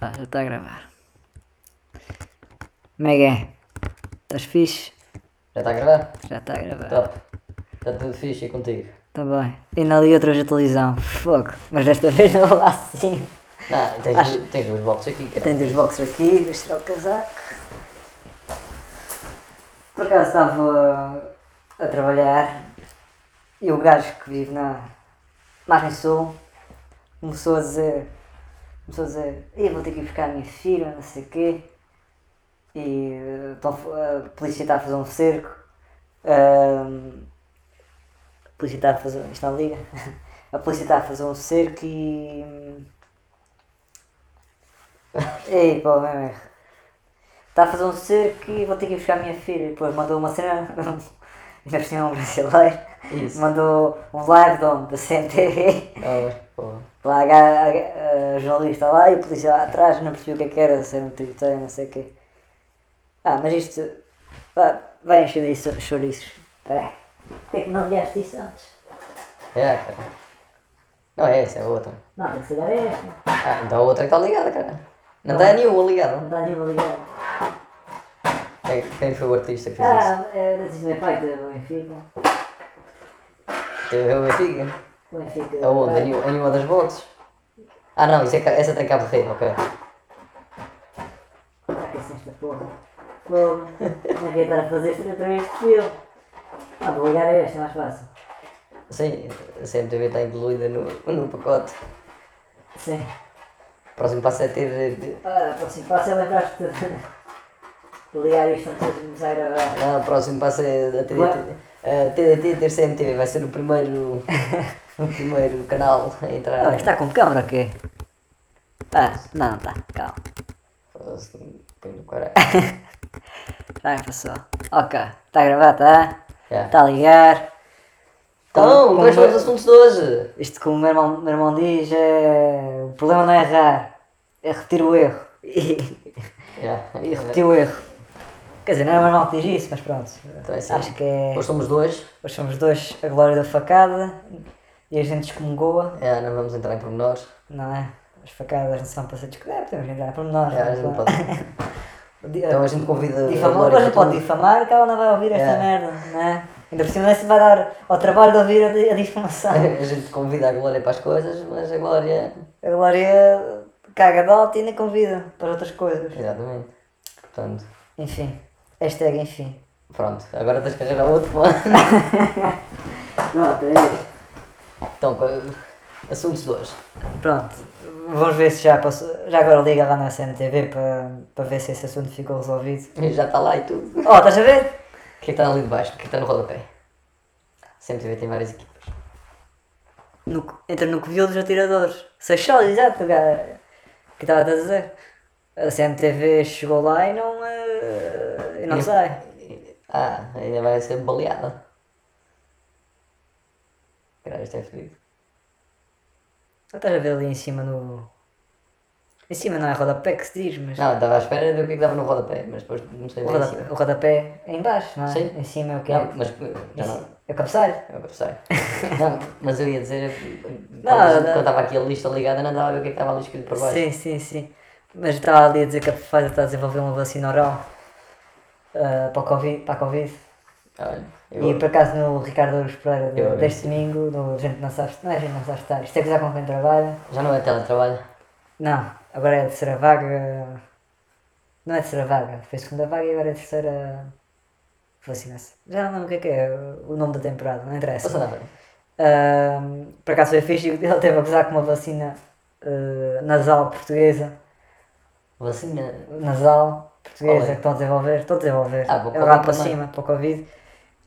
Ah, já está a gravar. Como é que é? Estás fixe? Já está a gravar? Já está a gravar. Top. Está tudo fixe e contigo? Está bem. Ainda ali outra vez a televisão. Fogo. Mas desta vez não vou lá assim. Não, tens, Acho- tens duas boxes aqui, cara. Tenho dois boxers aqui, vou tirar o casaco. Por acaso estava a trabalhar e o gajo que vive na Margem Sul começou a dizer, começou a dizer, "Ih, vou ter que ir buscar a minha filha, não sei o quê. E eh, estão a polícia está a fazer um cerco. A polícia está a fazer. Isto não liga. A polícia está a fazer um cerco e. Ei, pô, meu erro. Está a fazer um cerco e vou ter que ir buscar a minha filha. E depois mandou uma cena, ainda por cima é um brasileiro, Isso. mandou um live? Da CMTV. Ah, pô. Lá a, a- jornalista lá e o polícia lá atrás, não percebi o que é que era, se era um tiriteio, não sei o quê. Ah, mas isto. Vai, vai encher isso, chouriços. Espera. Porquê que não ligaste isso antes? É, cara. Não é essa, é a outra. Não, tem que ser esta. Ah, então a outra que está ligada, cara. Não está nenhuma Não ligada. está nenhuma ligada. Quem, quem foi o artista que fez isso? Ah, é da Disney Pai do Benfica. Teve o Benfica? O Benfica. Aonde? Em, em uma das boxes? Ah não, isso é, ca- essa tem cabo de rede, ok. Ah, que esta porra. Fogo. Não queria estar a fazer isto outra vez de fio. Ah, vou ligar a esta, é mais fácil. Sim, a CMTV está incluída no, no pacote. Sim. O próximo passo é ter. de- Ah, próximo passo é lembrar-te de de ligar isto antes de começar a gravar. Não, o próximo passo é a TDT. A TDT ter CMTV vai ser o primeiro. o primeiro canal a entrar. Ah, está com câmera o quê? Ah, não, não está, calma. Foda-se, no caralho. Já passou. Ok, está a gravar, tá? Já. Está a ligar. Então, quais são os assuntos de hoje? Isto como o meu irmão, meu irmão diz, é... o problema não é errar, é repetir o erro. E, Já. e repetir o erro. Quer dizer, não é o meu irmão que diz isso, mas pronto. Então é assim. Acho que é. Hoje somos dois. Hoje somos dois a glória da facada e a gente excomungou-a, É, não vamos entrar em pormenores. não é? As facadas não são para ser discutidas, podemos entrar por nós. É, a gente não pode. Então a gente convida. a Difamar, Glória depois não pode difamar que ela não vai ouvir esta É. merda, não é? Ainda por cima se vai dar ao trabalho de ouvir a, di- a difamação. A gente convida a Glória para as coisas, mas a Glória. A Glória caga de alto e ainda convida para outras coisas. Exatamente. Portanto, Enfim, hashtag enfim. pronto. Agora tens que arranjar outro plano. Pronto, é Então, assuntos de hoje. Pronto, vamos ver se já passou. Já agora liga lá na CMTV para, para ver se esse assunto ficou resolvido. Já está lá e tudo. Oh, estás a ver? O que é que está ali de baixo? O que é que está no rodapé? CMTV tem várias equipas. No, entra no covil dos atiradores. Seixal, exato, o cara que estava a dizer. A CMTV chegou lá e não, eh, e não sai. Ah, ainda vai ser baleada. Caralho, isto é fedido. Estás a ver ali em cima no. Em cima não é rodapé que se diz, mas. Não, estava à espera de ver o que é que dava no rodapé, mas depois não sei O em rodapé, cima. o rodapé é em baixo, não é? Sim. Em cima é o que Não, é? mas já não. É o. É o que eu sei. Não, mas eu ia dizer. Não, quando não. quando estava aqui a lista ligada, não andava a ver o que é que estava ali escrito por baixo. Sim, sim, sim. Mas estava ali a dizer que a Pfizer está a desenvolver uma vacina oral ah, para, o COVID, para a Covid. Olha, E eu, por acaso no Ricardo Ouros Pereira Eu- deste domingo, no Gente Não Sabe Não é Gente Não Sabe Estar, isto é gozar com quem trabalha. já não é teletrabalho. Não, agora é a terceira vaga. Não é a terceira vaga, foi a segunda vaga e agora é a terceira vacinação. Já não lembro o que é que é o nome da temporada, não interessa. Passa nada. Ahm, por acaso foi fixe, ele teve a gozar com uma vacina ah, nasal portuguesa. Vacina. nasal portuguesa Qual é? que estão a desenvolver, estão a desenvolver, Ah, é lá para cima, para o Covid,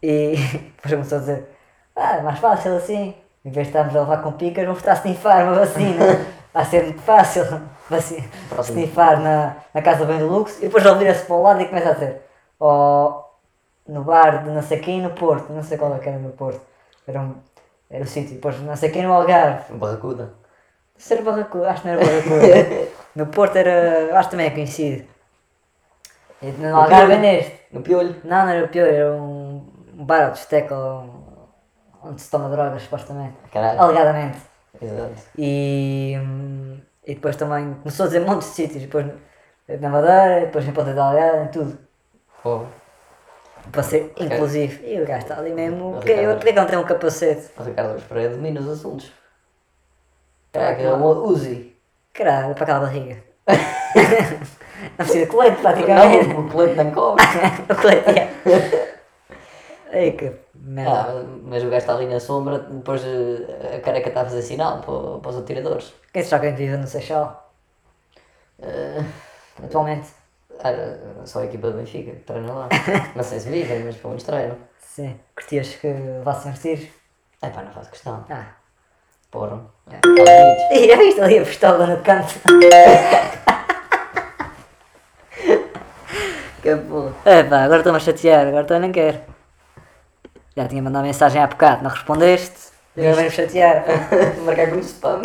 e depois começou a dizer, ah, é mais fácil assim, em vez de estarmos a levar com picas, vamos estar a snifar uma vacina, vai ser muito fácil, Próximo. snifar na, na casa bem do luxo, e depois ele vira-se para o lado e começa a dizer, oh, no bar de não sei quem no Porto, não sei qual é que era no Porto, era, um, era o sítio, depois não sei quem no Algarve, Barracuda. isso era Barracuda, acho que não era Barracuda. no Porto era. acho que também é conhecido. E no Algarve é neste. No piolho. Não, não era o pior, era um, um bar ou discoteca onde se toma drogas, supostamente. Caralho. Alegadamente. Exato. E, e depois também começou a dizer montes de sítios, depois na Madeira, depois em Ponta Delgada, em tudo. Pô, Para ser inclusivo. E o gajo está ali mesmo. O Porquê que não tem um capacete? o Ricardo Alves Pereira domina os assuntos. Caraca, Caraca, é um Uzi. Caralho, para aquela barriga. não precisa de colete praticamente. Não, o colete não cobre. o colete é. Ei que merda. Ah, mas o gajo está ali na sombra, depois eh, a careca está a fazer sinal para, para os atiradores. Quem será que vive no Seixal? Eh, Atualmente? ah, só a equipa do Benfica treina lá. Não sei se vivem, mas pelo menos treinam. Sim. Curtias que levassem tiros? É pá, não faço questão. Ah. Porra. Está Ih, já viste ali a pistola no canto? Que porra. É pá, agora estou-me a chatear, agora também não quero. Já tinha mandado mensagem há bocado, não respondeste? Agora vem-me chatear. Marcar como spam.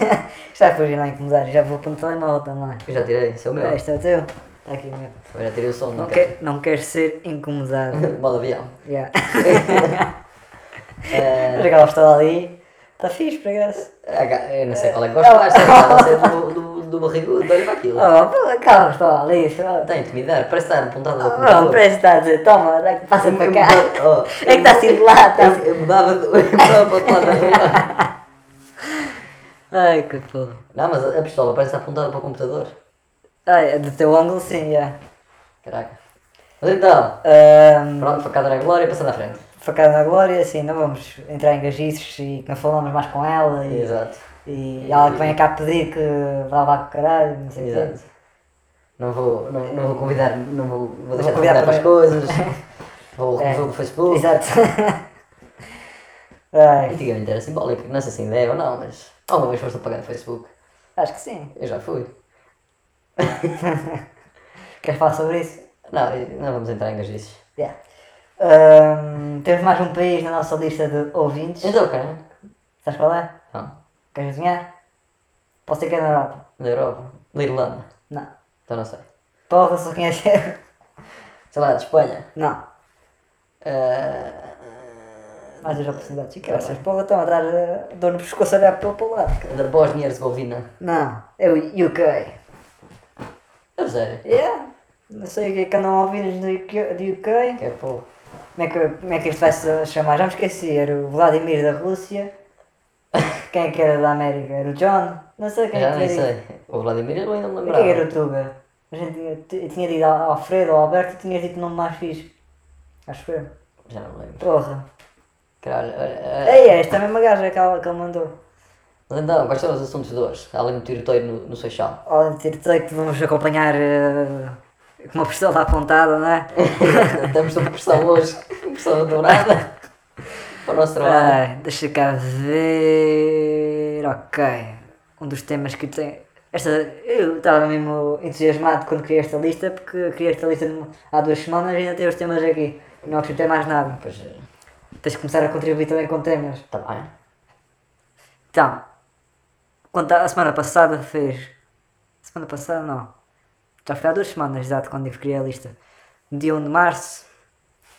Já fugir lá incomodar, já vou para o telemóvel também. Eu já tirei, esse é o meu. Este é o teu? Está aqui o meu. Eu já tirei o som, não, Não, quero. quer, não queres ser incomodado. Modo avião. Eh, Mas aquela pistola ali, está fixe, por acaso. ah, eu não sei qual é que gosto mais, não sei do, do, do barrigudo, olha para aquilo. Oh, aquela pistola ali. Está a intimidar, parece estar apontado ao Oh, computador. parece que está a dizer, toma, passa para cá. Oh, É que está assim de lado, está assim. Eu, mudava, eu mudava para o outro lado da rua. Ai, que porra. Não, mas a pistola parece estar apontada para o computador. Ai, do teu ângulo sim, já. Caraca. Mas então, Ahm, pronto, facada na glória, passando à frente. Facada na Glória, assim, não vamos entrar em gajices e que não falamos mais com ela e, Exato. E ela que venha cá pedir que vá lá com o caralho, não sei o quê. Não vou, não, não vou convidar, não vou, vou deixar de convidar para as coisas. Vou É. o Facebook. Exato. Ai, Antigamente era simbólico, não sei se ainda é ou não, mas alguma vez foste apagado no Facebook. acho que sim. Eu já fui. Queres falar sobre isso? Não, não vamos entrar em gajices. Yeah. Ahm, temos mais um país na nossa lista de ouvintes. Então, cara? Sabes qual é? Queres adivinhar? Pode ser que é na Europa. Da Europa. Da Irlanda. Não. Então não sei. Porra, só conhece. Sei lá, de Espanha. Não. Ah, Mais as oportunidades. E cara, essas porra estão a dar eh, dor no pescoço a olhar para o lado. cara. da Bósnia e Herzegovina. Não. É o UK. Eu sei. Yeah. Não sei o que é que andam a ouvir do UK. do UK. Que é pô. Como é, que, como é que isto vai se chamar? Já me esqueci. Era o Vladimir da Rússia. Quem é que era da América? Era o John? Não sei quem Já é que nem era. sei. O Vladimir eu ainda me quem era lembrava. o Tuga? A gente tinha, tinha dito Al- Alfredo ou Alberto e tinha dito o nome mais fixe. Acho eu. Já não me lembro. Porra. Caralho. ah, ah, Ei, esta mesma gaja que ela, que ele mandou. Mas então, quais são os assuntos de hoje? Além do tiroteio no, no Seixal. Olha, tirotei que vamos acompanhar eh, com uma pistola apontada, não é? Estamos sob pressão hoje. Pressão dourada. Para o nosso trabalho. Ai, deixa cá ver. Ok. Um dos temas que tem. Esta, eu estava mesmo entusiasmado quando criei esta lista, porque criei esta lista há duas semanas e ainda tenho os temas aqui. Não acrescentei mais nada. Pois, eh, Tens de começar a contribuir também com temas. está bem. Então, quando a a semana passada fez. Semana passada não. Já foi há duas semanas, exato, quando eu criei a lista. No dia 1 de março,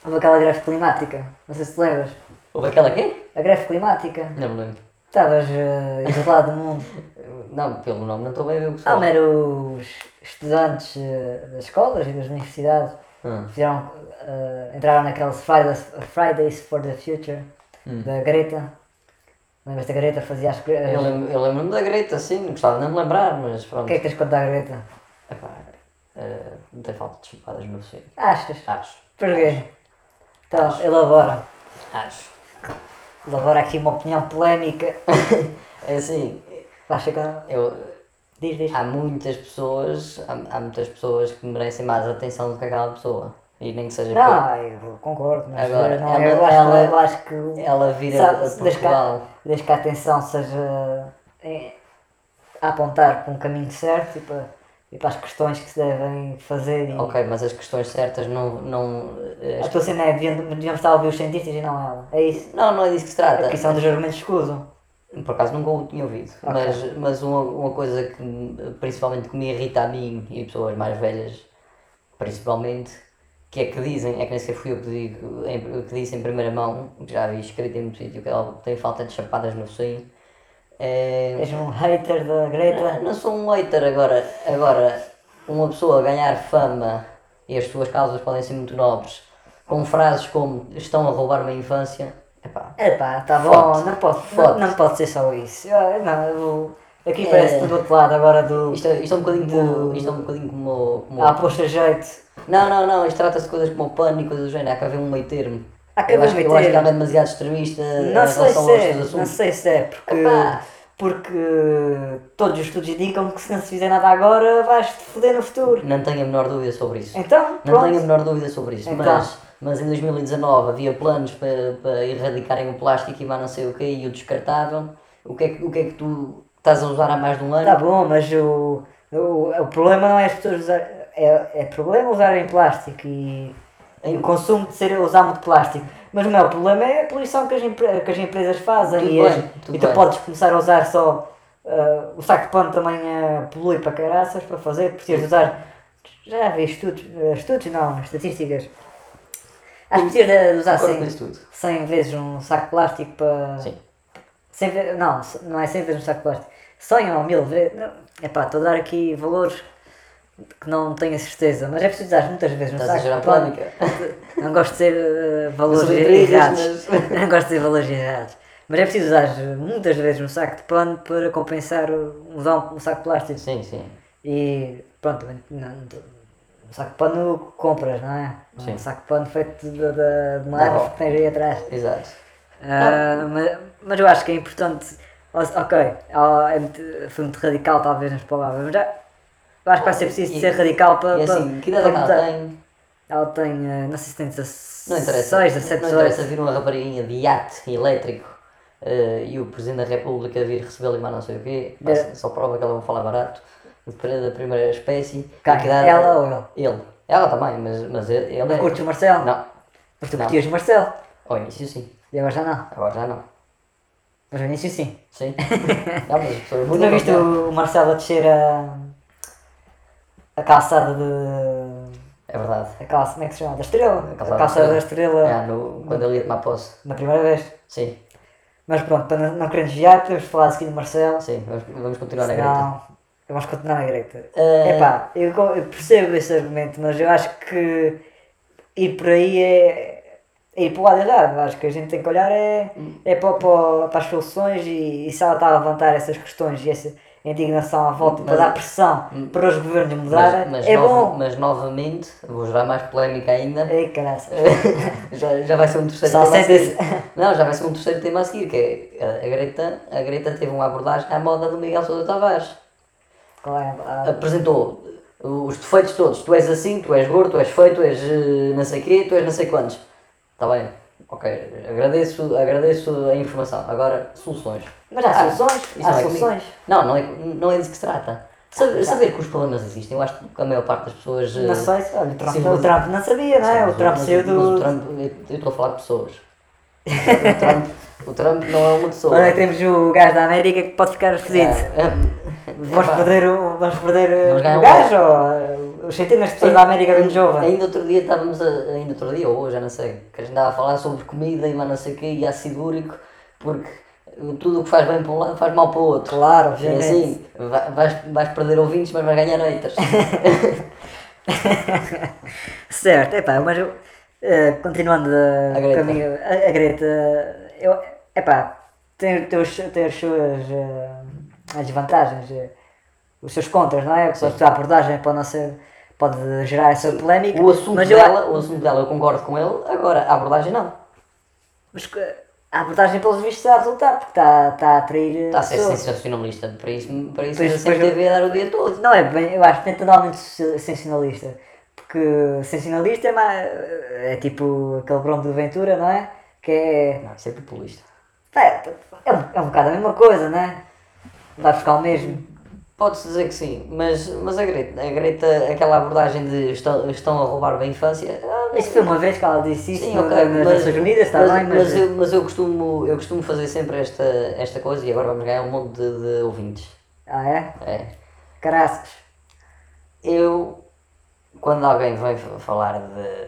houve aquela greve climática. Não sei se te lembras. Houve aquela quê? A greve climática. Não me lembro. Estavas uh, isolado do mundo. Não, pelo nome não estou bem a ver o que Ah, mas os estudantes eh, das escolas e das universidades. Hum. Fizeram, eh, entraram naqueles Fridays, Fridays for the Future da Greta. Lembras da Greta? Fazia as. Eu lembro- eu lembro-me da Greta, sim, gostava de não me lembrar, mas O pronto. que é que tens contra a Greta? Epá, eh, não tem falta de chupadas no focinho. Achas? Acho. Porquê? Então, elabora. Acho. Elabora aqui uma opinião polémica. É assim, Acha que. eu, Diz, diz. há muitas pessoas, há, há muitas pessoas que merecem mais atenção do que aquela pessoa. E nem que seja Não, eu concordo, mas Agora, não, ela- eu, acho, ela- eu acho que. por ela vir a, sabe, a desde, que, Portugal. a- desde que a atenção seja em- a apontar para um caminho certo e para, e para as questões que se devem fazer. E, Ok, mas as questões certas não. não eh, A tua cena é deviam, devíamos estar a ouvir os cientistas e não ela. É isso. não, não é disso que se trata. Porque são dos argumentos que usam. Por acaso nunca o tinha ouvido. Ok. Mas, mas uma, uma coisa que principalmente que me irrita a mim e pessoas mais velhas, principalmente, que é que dizem, é que nem sequer fui eu que, digo, em, que disse em primeira mão, já vi escrito em muito sítio, que ela tem falta de chapadas no focinho, É, És um hater da Greta. não sou um hater agora. Agora, uma pessoa ganhar fama e as suas causas podem ser muito nobres, com frases como estão a roubar uma infância. Epá, Epá, tá bom, não pode, não, não pode ser só isso. Eu- não, eu- aqui É. parece do outro lado agora do. isto, é- isto é um bocadinho como. Do- Isto é um bocadinho como. como Ah, poxa jeito. Não, não, não, isto trata-se de coisas como o e coisas do género, há que haver um meio termo. Que eu acho, eu acho que ela é demasiado extremista em Não sei relação se é, não sei se é, porque, Epá. porque todos os estudos indicam que se não se fizer nada agora vais-te foder no futuro. Não tenho a menor dúvida sobre isso. Então, Não pronto. tenho a menor dúvida sobre isso. Então. Mas, mas em 2019 havia planos para, para erradicarem o plástico e mais não sei o quê e o descartável. O que, é que, o que é que tu estás a usar há mais de um ano? Tá bom, mas o, o, o problema não é as pessoas usar, é, é problema usarem plástico e, e o consumo de ser usar muito plástico. Mas o maior problema é a poluição que as, que as empresas fazem Tudo e, bem, as- tudo e tu bem. podes começar a usar só ah, o saco de pano também ah, polui para caraças para fazer, precisas usar já vi estudos, estudos não, estatísticas. Acho que precisas de usar Concordo com 100, isso tudo. 100 vezes um saco de plástico para. Sim. 100 ve- não, não é 100 vezes um saco de plástico. 100 ou 1000 vezes. Não, epá, estou a dar aqui valores que não tenho a certeza, mas é preciso usar muitas vezes um Estás a saco de polémica. Não gosto de ser eh, valores errados. Não gosto de ser valores errados. Mas é preciso usar muitas vezes um saco de pano para compensar um, um saco de plástico. Sim, sim. E pronto, um saco de pano compras, não é? Sim. Um saco de pano feito de, de, de uma Da árvore que tens aí atrás. Exato. Ah, mas, mas eu acho que é importante. Ok, é muito- foi muito radical, talvez, nas palavras, mas já, eu acho que vai ser preciso E- ser radical para. E assim, que idade é que ela tem? Ela tem, ah, não sei se tem 16, Não interessa. 17, não 18. interessa vir uma rapariginha de iate elétrico eh, e o Presidente da República vir recebê-la e mais não sei o quê. É. Só prova que ela vai falar barato. De da primeira espécie. Quem? E dá- Ela ou ele? Ele. Ela também, mas, mas ele ele Não é. curtes o Marcelo? Não. Mas tu Não. curtias o Marcelo? Ao início sim. E agora já não. Agora já não. Mas ao início sim. Sim. não, mas não viste não. o Marcelo a descer a. a calçada de. É verdade. a calça, como é que se chama? Da estrela? A A calçada calçada, da estrela É, no, quando ele ia tomar posse. na primeira vez. Sim, Mas pronto, para não, não querer desviar, podemos falar a seguir do Marcelo. sim. Vamos, vamos continuar na greta. Vamos continuar na Greta. Eh, Epá, eu, eu percebo esse argumento, mas eu acho que ir por aí é, é ir para o lado errado. Acho que a gente tem que olhar é, é para, para, para as soluções e, e se ela está a levantar essas questões e essa indignação à volta para Mas- dar pressão para os governos mudarem, Mas, mas, é nova- bom. mas novamente, vou gerar mais polémica ainda. Ei, caraças. já, já vai ser um terceiro Só tema a seguir. Não, já vai ser um terceiro tema a seguir, que é a- Greta, a Greta teve uma abordagem à moda do Miguel Sousa Tavares. Qual é a- Apresentou os defeitos todos. Tu és assim, tu és gordo, tu és feio, tu és eh, não sei quê, tu és não sei quantos. Está bem, ok. Agradeço, agradeço a informação. Agora, soluções. Mas há Ah, soluções, há não é comigo. soluções. Não, não é, não é disso que se trata. Saber, saber que os problemas existem, eu acho que a maior parte das pessoas. eh, Não sei, se- olha, o Trump, sim, o Trump não sabia, não é? O Trump saiu mas o do. Trump, eu eu estou a falar de pessoas. O Trump, o Trump não é uma pessoa. Olha, temos o gajo da América que pode ficar fedido. É, é, Vamos epá, perder, o, vamos perder Vamos ganhar o gajo ou uh, os centenas de pessoas da América do Jovem? Ainda outro dia estávamos a, ainda outro dia, ou hoje, já não sei, que a gente andava a falar sobre comida e mais não sei o quê, e ácido úrico, porque tudo o que faz bem para um lado faz mal para o outro. Claro, E obviamente. assim, vai- vais, vais perder ouvintes, mas vais ganhar haters. Certo, epá, mas eu, eh, continuando a, A Greta. caminho, a, a Greta, eu, epá, tem, tem, os, tem as suas eh, as desvantagens, eh, os seus contras, não é? A sua abordagem pode não ser, pode gerar essa polémica, O assunto, mas eu, dela, o assunto dela eu concordo com ele, agora a abordagem não. mas a abordagem pelos vistos está a resultar, porque está, está a atrair eh, Está a ser sensacionalista, para isso, para isso Pois- sempre TV a dar o dia todo. Não é bem, eu acho que é totalmente sensacionalista. Porque sensacionalista é, mais, é tipo aquele bromo do Ventura, não é? Que é. Não, isso é populista. É, é, um, é um bocado a mesma coisa, não é? Vai buscar o mesmo. Pode-se dizer que sim, mas, mas a Greta, a Greta, aquela abordagem de estão, estão a roubar a infância, ah, Isso foi uma vez que ela disse isso Sim, no- ok, nas mas, Nações Unidas, está mas, bem, mas. mas eu, mas eu, costumo, eu costumo fazer sempre esta, esta coisa e agora vamos ganhar um monte de, de ouvintes. Ah, é? É. Carascos. Eu, quando alguém vem fa- falar de,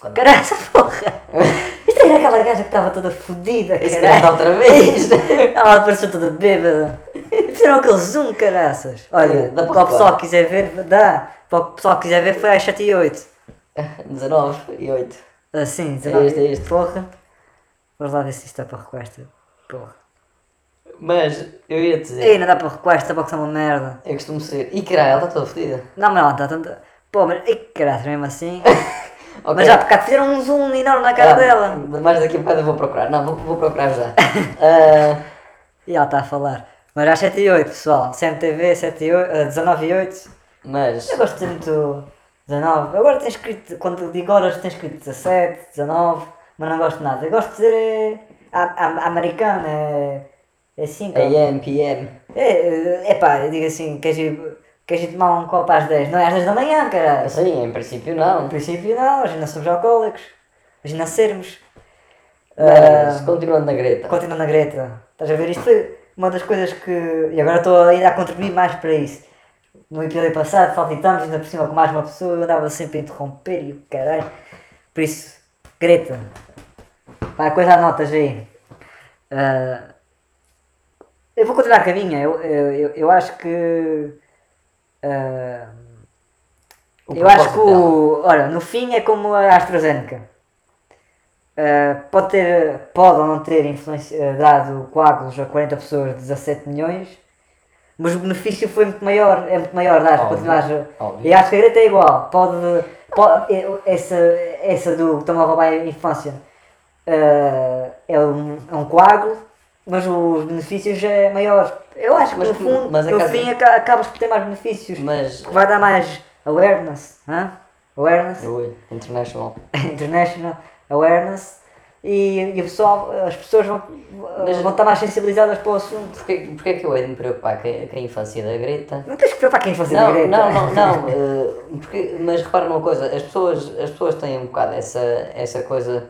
Quando- Caraca, porra! Isto era aquela gaja que estava toda fodida, caralho. outra vez. Ela apareceu toda bêbada. Fizeram aquele zoom, caraças. Olha, Dá para o pessoal quiser ver, dá. Para o pessoal quiser ver, foi às 7 e 8. 19 e 8. Assim, É 19 este, é este. Porra. Vamos lá ver se isto está para requesta. Porra. Mas eu ia dizer, Ei, não dá para requesta, para que são uma merda. eu costumo ser. E caralho, ela está toda fodida. Não, mas ela está tanta. Pô, mas. Ei, caralho, mesmo assim. Ok. Mas já por cá fizeram um zoom enorme na cara Ah, dela. Mais daqui a bocado eu vou procurar. Não, vou, vou procurar já. Ah, E ela está a falar. Mas às 7 e 8, pessoal. CMTV, 7 e 8, eh, 19 e 8. mas. Eu gosto de muito 19. Agora tem escrito, quando digo horas, tem escrito 17, 19, mas não gosto de nada. Eu gosto de dizer é, a, americana, é, é 5. É, AM, PM. é, é pá, eu digo assim, queres ir, queres ir tomar um copo às 10? Não é às 10 da manhã, caralho. Sim, em princípio não. princípio não, hoje não somos alcoólicos. Hoje não sermos. Mas, Ah, continuando na Greta. Continuando na Greta, estás a ver? Isto uma das coisas que. E agora estou ainda a contribuir mais para isso. No episódio passado, saltitamos ainda por cima com mais uma pessoa, eu andava sempre a interromper e o caralho. Por isso, Greta, vai, coisa anotas aí. Ah, eu vou continuar com a minha, eu, eu, eu, eu acho que. O eu acho que o. Olha, no fim é como a AstraZeneca. Uh, pode ter, pode ou não ter uh, dado coágulos a 40 pessoas de 17 milhões, mas o benefício foi muito maior, é muito maior, Óbvio, continuar. E acho que a Greta é igual, pode, pode é- essa, essa do que estão a roubar a infância uh, é, um, é um coágulo, mas os benefícios é maior. Eu acho que Mas no fundo, mas no acaba- fim aca- acabas por ter mais benefícios, Mas. vai dar mais awareness, hã? awareness International. international awareness e, e o pessoal, as pessoas vão, Mas- vão estar mais sensibilizadas para o assunto. Porquê, porquê é que eu hei de me preocupar com a, com a infância da Greta? Não tens que preocupar quem fosse Não, da Greta. não, não, não. eh, porque, mas repara numa coisa, as pessoas, as pessoas têm um bocado essa, essa coisa.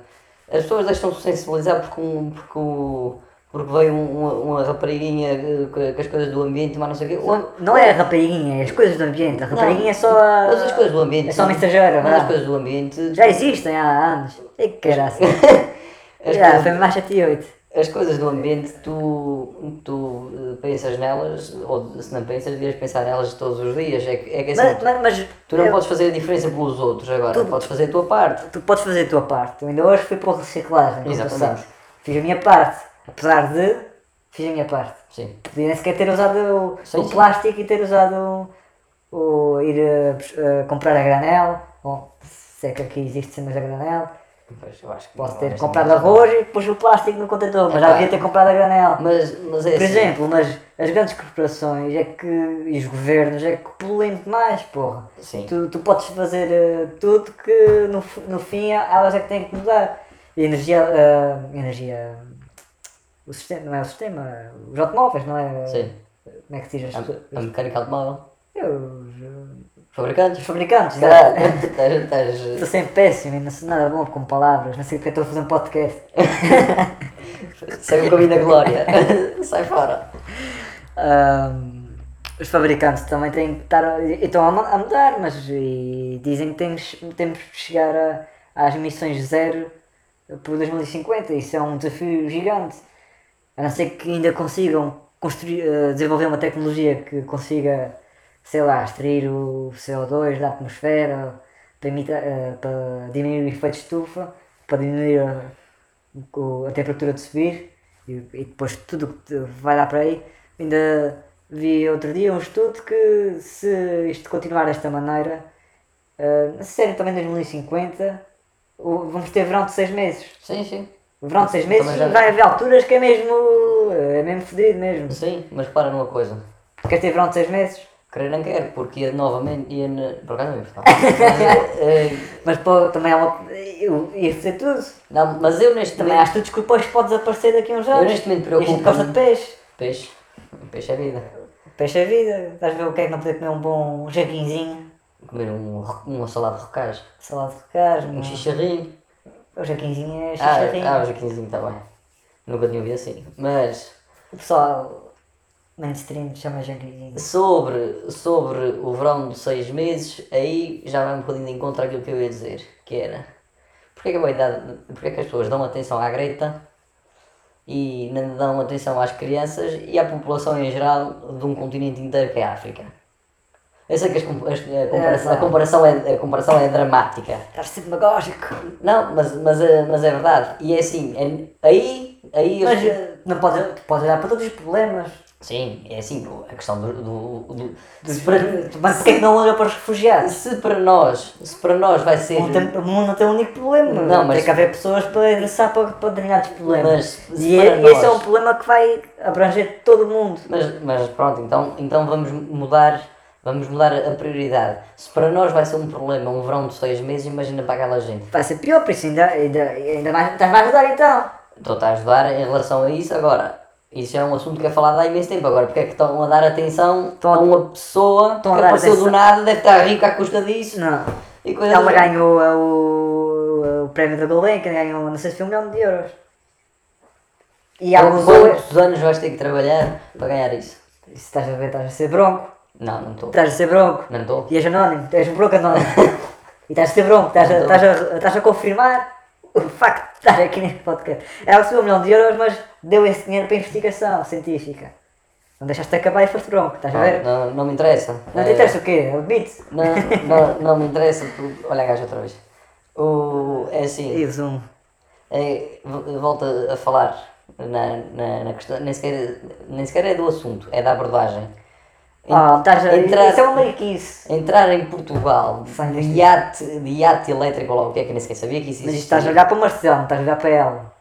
As pessoas deixam-se sensibilizar porque, um, porque, o, porque veio um- uma, uma rapariguinha eh, com, as coisas do ambiente, mas não sei o quê. Não, não é a rapariguinha, é as coisas do ambiente. A rapariguinha é só a... Mas as coisas do ambiente. É só mensageira, Mas as coisas do ambiente. Já existem há anos. E que. As Já, coisas- foi mais 7 e 8. As coisas do ambiente, tu, tu eh, pensas nelas, ou se não pensas, devias pensar nelas todos os dias. É que, é que assim, Mas, mas, mas tu não eu- podes fazer a diferença pelos outros agora, Tu- podes fazer a tua parte. tu podes fazer a tua parte. Eu ainda hoje fui para a reciclagem. tu Exatamente. Fiz a minha parte. Apesar de, fiz a minha parte. Sim. Podia nem sequer ter usado o, Sim, o sim. plástico e ter usado o, o ir a comprar a granel. Bom, se é que aqui existe cenas a granel. Pois, eu acho que Posso ter honestamente, comprado não. arroz e pus o plástico no contentor, mas já Epá. devia ter comprado a granel. Mas, mas é Por assim, exemplo, mas as grandes corporações é que, e os governos é que poluem mais, porra. Sim. Tu, tu podes fazer eh, tudo que no, no fim elas é que têm que mudar. E energia. eh, energia. O sistema, não é o sistema, os automóveis, não é? Sim. Como é que se diz? A, a mecânica automóvel. é, os, os Fabricantes. fabricantes, Caralho, estás- estás- Estou sempre péssimo e não sou nada bom com palavras, não sei porque estou a fazer um podcast. Segue o caminho da glória. Sai fora. Ahm, os fabricantes também têm que estar. a- estão a, mu- a mudar, mas dizem que temos, temos que chegar a, às emissões zero por 2050. Isso é um desafio gigante. A não ser que ainda consigam construir, eh, desenvolver uma tecnologia que consiga, sei lá, extrair o CO2 da atmosfera para, imita- eh, para diminuir o efeito de estufa, para diminuir a, a temperatura de subir e, e depois tudo que vai dar para aí. Ainda vi outro dia um estudo que se isto continuar desta maneira, eh, a sério também em 2050, o- vamos ter verão de 6 meses. Sim, sim. Verão de 6 meses Também já- vai haver alturas que é mesmo. é mesmo fodido mesmo. Sim, mas repara numa coisa. Queres ter verão de 6 meses? Querer não quero, porque ia novamente. Ia na... Por acaso não ia. Mas, eh, Mas pô, também há uma. Eu ia fazer tudo. não, mas eu neste Também há momento. estudos que depois pode desaparecer daqui a uns anos. Eu neste momento preocupo. gosta de peixe. Peixe. Peixe é vida. Peixe é vida. Estás a ver o que é que não poder comer um bom jaquinzinho, Comer um, uma salada de rocais. salada de recás, Um um chicharrinho. O jaquinzinho é Ah, ah, o jaquinzinho está bem. Nunca tinha ouvido assim. Mas. O pessoal mainstream chama jaquinzinho. Sobre, sobre o verão de seis meses, aí já vai um bocadinho de encontro àquilo que eu ia dizer, que era Porquê que, a vaidade, porquê que as pessoas dão atenção à Greta e não dão atenção às crianças e à população em geral de um continente inteiro que é a África? Eu sei que as as- a, comparação, a, comparação é, a comparação é dramática. Estás sempre demagógico. Não, mas, mas, é- mas é verdade. E é assim, é- aí, aí Mas eh, não podes, podes olhar para todos os problemas. Sim, é assim, a questão do. do, do- Dos, para, mas porquê que não olha para os refugiados? se para nós, se para nós vai ser. O mundo tem- o mundo não tem um único problema. Não, mas- Tem que haver pessoas para endereçar para, para determinados problemas. Mas, e para e esse é nós- um problema que vai abranger todo o mundo. Mas, mas pronto, então, então vamos mudar. Vamos mudar a prioridade. Se para nós vai ser um problema um verão de seis meses, imagina para aquela gente. Vai ser pior, por isso ainda, ainda, ainda mais, estás a ajudar então. Estou a ajudar em relação a isso agora. Isso é um assunto que é falado há imenso tempo. Agora, porque é que estão a dar atenção Estão a- uma pessoa que apareceu atenção- do nada, deve estar rica à custa disso? Não. E coisas Ela ganhou uh, o, o prémio da Gulbenkian, ganhou não sei se foi um milhão de euros. E Quantos usou. quantos anos vais ter que trabalhar para ganhar isso? Isso estás a ver, estás a ser bronco. Não, não estou. Estás a ser bronco. Não estou. E és anónimo, tu és um bronco anónimo. e estás a ser bronco, estás a, estás a, estás a confirmar o facto de estar aqui neste podcast. Ela recebeu um milhão de euros, mas deu esse dinheiro para investigação científica. Não deixaste acabar e foste bronco, estás a ver? Não, não, me interessa. Não te interessa o quê? O beat? Não, não, não me interessa. Olha a gaja outra vez. O, é assim. E o zoom. É, vo- volto a falar na, na, na questão. Nem sequer, nem sequer é do assunto, é da abordagem. Ah, estás a... entrar, Isso é uma mariquice. entrar em Portugal de iate, de iate elétrico ou lá o que é que eu nem sequer sabia que isso Mas existia. estás a olhar para o Marcelo, não estás a olhar para ela.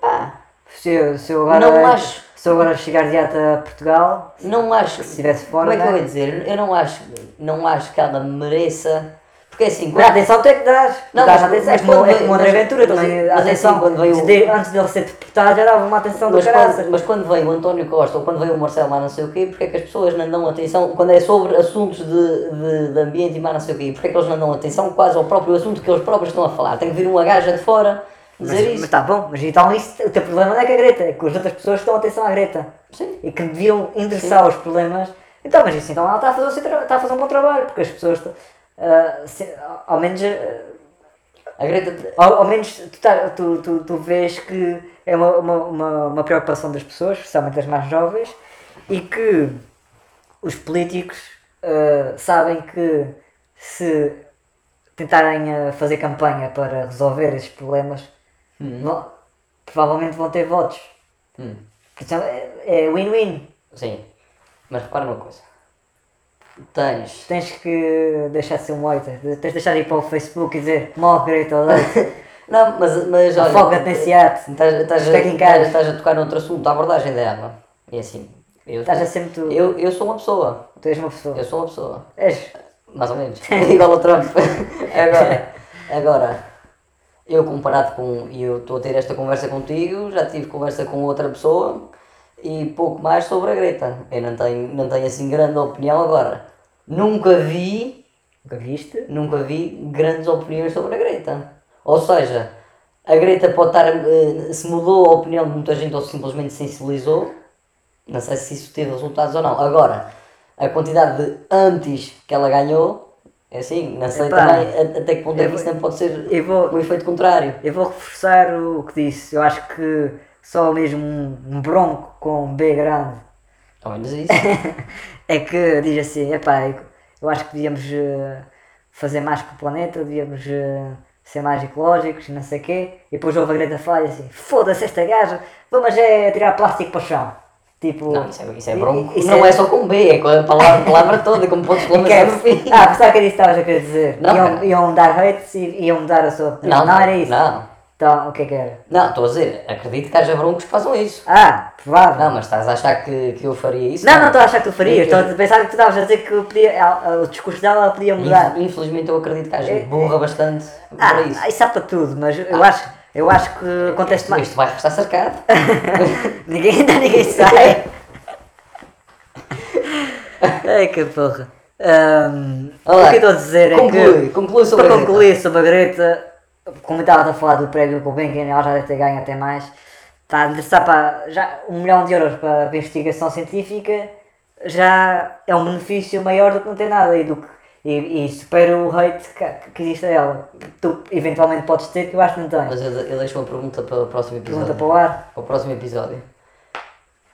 Pá, Se eu, se eu agora, Não acho. se eu agora chegar de arte a Portugal, não acho. se estivesse fora, Como é que eu não ia dizer? Eu não acho, não acho que ela mereça. Porque é assim, quando- atenção é que dás. Não, dás atenção. É mas é como André Ventura também. mas a é assim, atenção. quando vem o- de- antes dele ser deputado já dava uma atenção do Mas caraças. quando, mas quando vem o António Costa ou quando vem o Marcelo lá não sei o quê, porque é que as pessoas não dão atenção, quando é sobre assuntos de, de, de ambiente e mais não sei o quê, porque é que eles não dão atenção quase ao próprio assunto que eles próprios estão a falar? Tem que vir uma gaja de fora dizer Mas, isso. mas tá bom, mas então isso, o teu problema não é com a Greta, é que as outras pessoas dão atenção à Greta. Sim. E que deviam endereçar os problemas. Então, mas isso então ela está a fazer, está a fazer um bom trabalho, porque as pessoas, ah, se- ao menos, A Greta, ao, ao menos tu, tá- tu, tu, tu vês que é uma, uma, uma, uma preocupação das pessoas, especialmente das mais jovens, e que os políticos ah, sabem que se tentarem ah, fazer campanha para resolver esses problemas, vão- provavelmente vão ter votos. Hum, é é win-win. sim. Mas repara numa coisa. Tens. Tens que deixar de ser um hater, tens de deixar de ir para o Facebook e dizer Greta Leite, Não, mas, mas olha. afoga-te nesse arte, Estás, estás, a tocar noutro assunto, a abordagem dela. E assim. Eu, estás a ser muito. eu, eu sou uma pessoa. Tu és uma pessoa. Eu sou uma pessoa. És. Mais ou menos. Igual ao Trump. agora, agora, eu comparado com. E eu estou a ter esta conversa contigo, já tive conversa com outra pessoa e pouco mais sobre a Greta. Eu não tenho, não tenho assim grande opinião agora. Nunca vi, Nunca viste? nunca vi grandes opiniões sobre a Greta. Ou seja, a Greta pode estar. eh, se mudou a opinião de muita gente ou simplesmente sensibilizou. Não sei se isso teve resultados ou não. Agora, a quantidade de antes que ela ganhou, é assim, não sei Epá, também até que ponto é que isso não pode ser vou, o efeito contrário. eu vou reforçar o que disse. Eu acho que só mesmo um, bronco com um B grande Ao menos isso. é que diz assim: epá, eu, eu acho que devíamos eh, fazer mais para o planeta, devíamos eh, ser mais ecológicos, não sei o quê. E depois houve a Greta falar assim: foda-se esta gaja, vamos é tirar plástico para o chão. Tipo, Não, isso é, isso é bronco. isso não é... só com B, é com a palavra, palavra toda, como podes exclamação no fim. Ah, pensava que era isso que estavas a querer dizer. Não, iam, iam dar hates e iam mudar a sua opinião. Não, era isso. Não, Então, o que é que era? não, estou a dizer, acredito que haja broncos que façam isso. Ah, provável. Não, mas estás a achar que, que eu faria isso? Não, não estou a achar que tu farias. Estou a pensar que tu estavas a dizer que podia, o discurso dela podia mudar. Inf- Infelizmente eu acredito que há gente burra bastante Ah, para isso. isso há para tudo, mas eu, acho, eu acho que acontece mais. Isto vai restar cercado. ninguém, ninguém sai. Ai que porra. Ahm, Olá, o que eu estou a dizer é conclui, que. conclui sobre para a concluir sobre a Greta, como eu estava a falar do prémio Gulbenkian, ela já deve ter ganho até mais. Está a para já um milhão de euros para, para investigação científica já é um benefício maior do que não ter nada e do que, e, e supera o hate que, que existe a ela. Tu eventualmente podes ter, que eu acho que não tens. Mas ele, ele deixa uma pergunta para o próximo episódio. Pergunta para o ar, Para o próximo episódio.